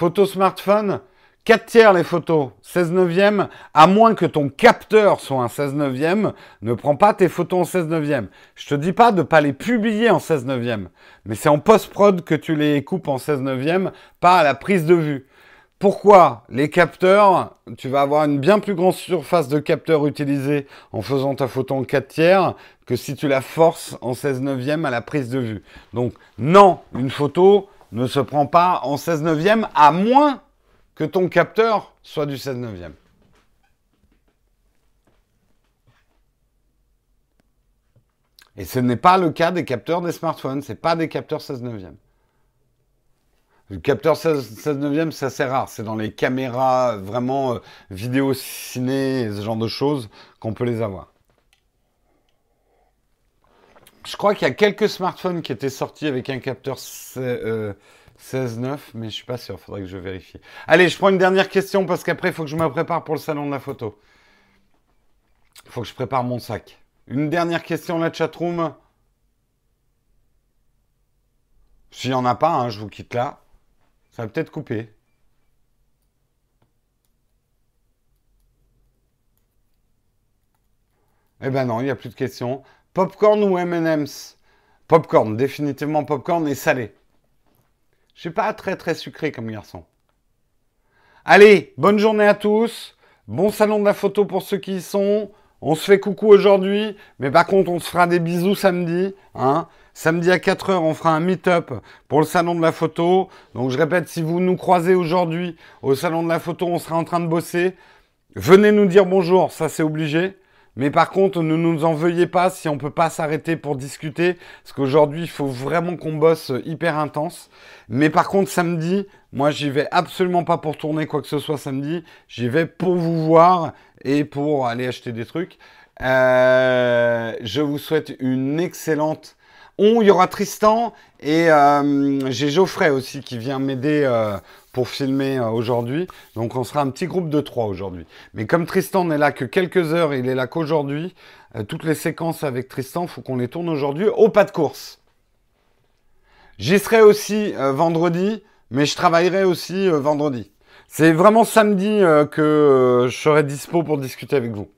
Photo smartphone, 4 tiers les photos, 16 neuvième, à moins que ton capteur soit un 16 neuvième, ne prends pas tes photos en 16 neuvième. Je te dis pas de pas les publier en 16 neuvième, mais c'est en post-prod que tu les coupes en 16 neuvième, pas à la prise de vue. Pourquoi les capteurs, tu vas avoir une bien plus grande surface de capteur utilisée en faisant ta photo en 4 tiers que si tu la forces en 16 neuvième à la prise de vue. Donc non, une photo, ne se prend pas en 16 neuvième à moins que ton capteur soit du 16 neuvième. Et ce n'est pas le cas des capteurs des smartphones, ce n'est pas des capteurs 16 neuvième. Le capteur 16, 16 neuvième, c'est assez rare. C'est dans les caméras vraiment euh, vidéo, ciné, ce genre de choses qu'on peut les avoir. Je crois qu'il y a quelques smartphones qui étaient sortis avec un capteur 16.9, euh, mais je suis pas sûr, faudrait que je vérifie. Allez, je prends une dernière question parce qu'après, il faut que je me prépare pour le salon de la photo. Il faut que je prépare mon sac. Une dernière question, la chatroom. S'il n'y en a pas, hein, je vous quitte là. Ça va peut-être couper. Eh ben non, il n'y a plus de questions. Popcorn ou M&M's? Popcorn, définitivement popcorn et salé. Je suis pas très très sucré comme garçon. Allez, bonne journée à tous. Bon salon de la photo pour ceux qui y sont. On se fait coucou aujourd'hui, mais par contre, on se fera des bisous samedi. Hein. Samedi à 4h, on fera un meet-up pour le salon de la photo. Donc, je répète, si vous nous croisez aujourd'hui au salon de la photo, on sera en train de bosser. Venez nous dire bonjour, ça c'est obligé. Mais par contre, ne nous en veuillez pas si on ne peut pas s'arrêter pour discuter, parce qu'aujourd'hui, il faut vraiment qu'on bosse hyper intense. Mais par contre, samedi, moi, j'y vais absolument pas pour tourner quoi que ce soit samedi. J'y vais pour vous voir et pour aller acheter des trucs. Euh, je vous souhaite une excellente il y aura Tristan et euh, j'ai Geoffrey aussi qui vient m'aider euh, pour filmer euh, aujourd'hui. Donc on sera un petit groupe de trois aujourd'hui. Mais comme Tristan n'est là que quelques heures, il est là qu'aujourd'hui, toutes les séquences avec Tristan, faut qu'on les tourne aujourd'hui au pas de course. J'y serai aussi vendredi, mais je travaillerai aussi vendredi. C'est vraiment samedi que je serai dispo pour discuter avec vous.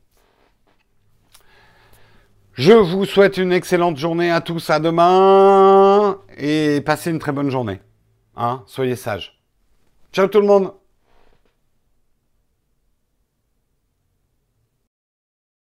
Je vous souhaite une excellente journée à tous. À demain. Et passez une très bonne journée. Hein Soyez sages. Ciao tout le monde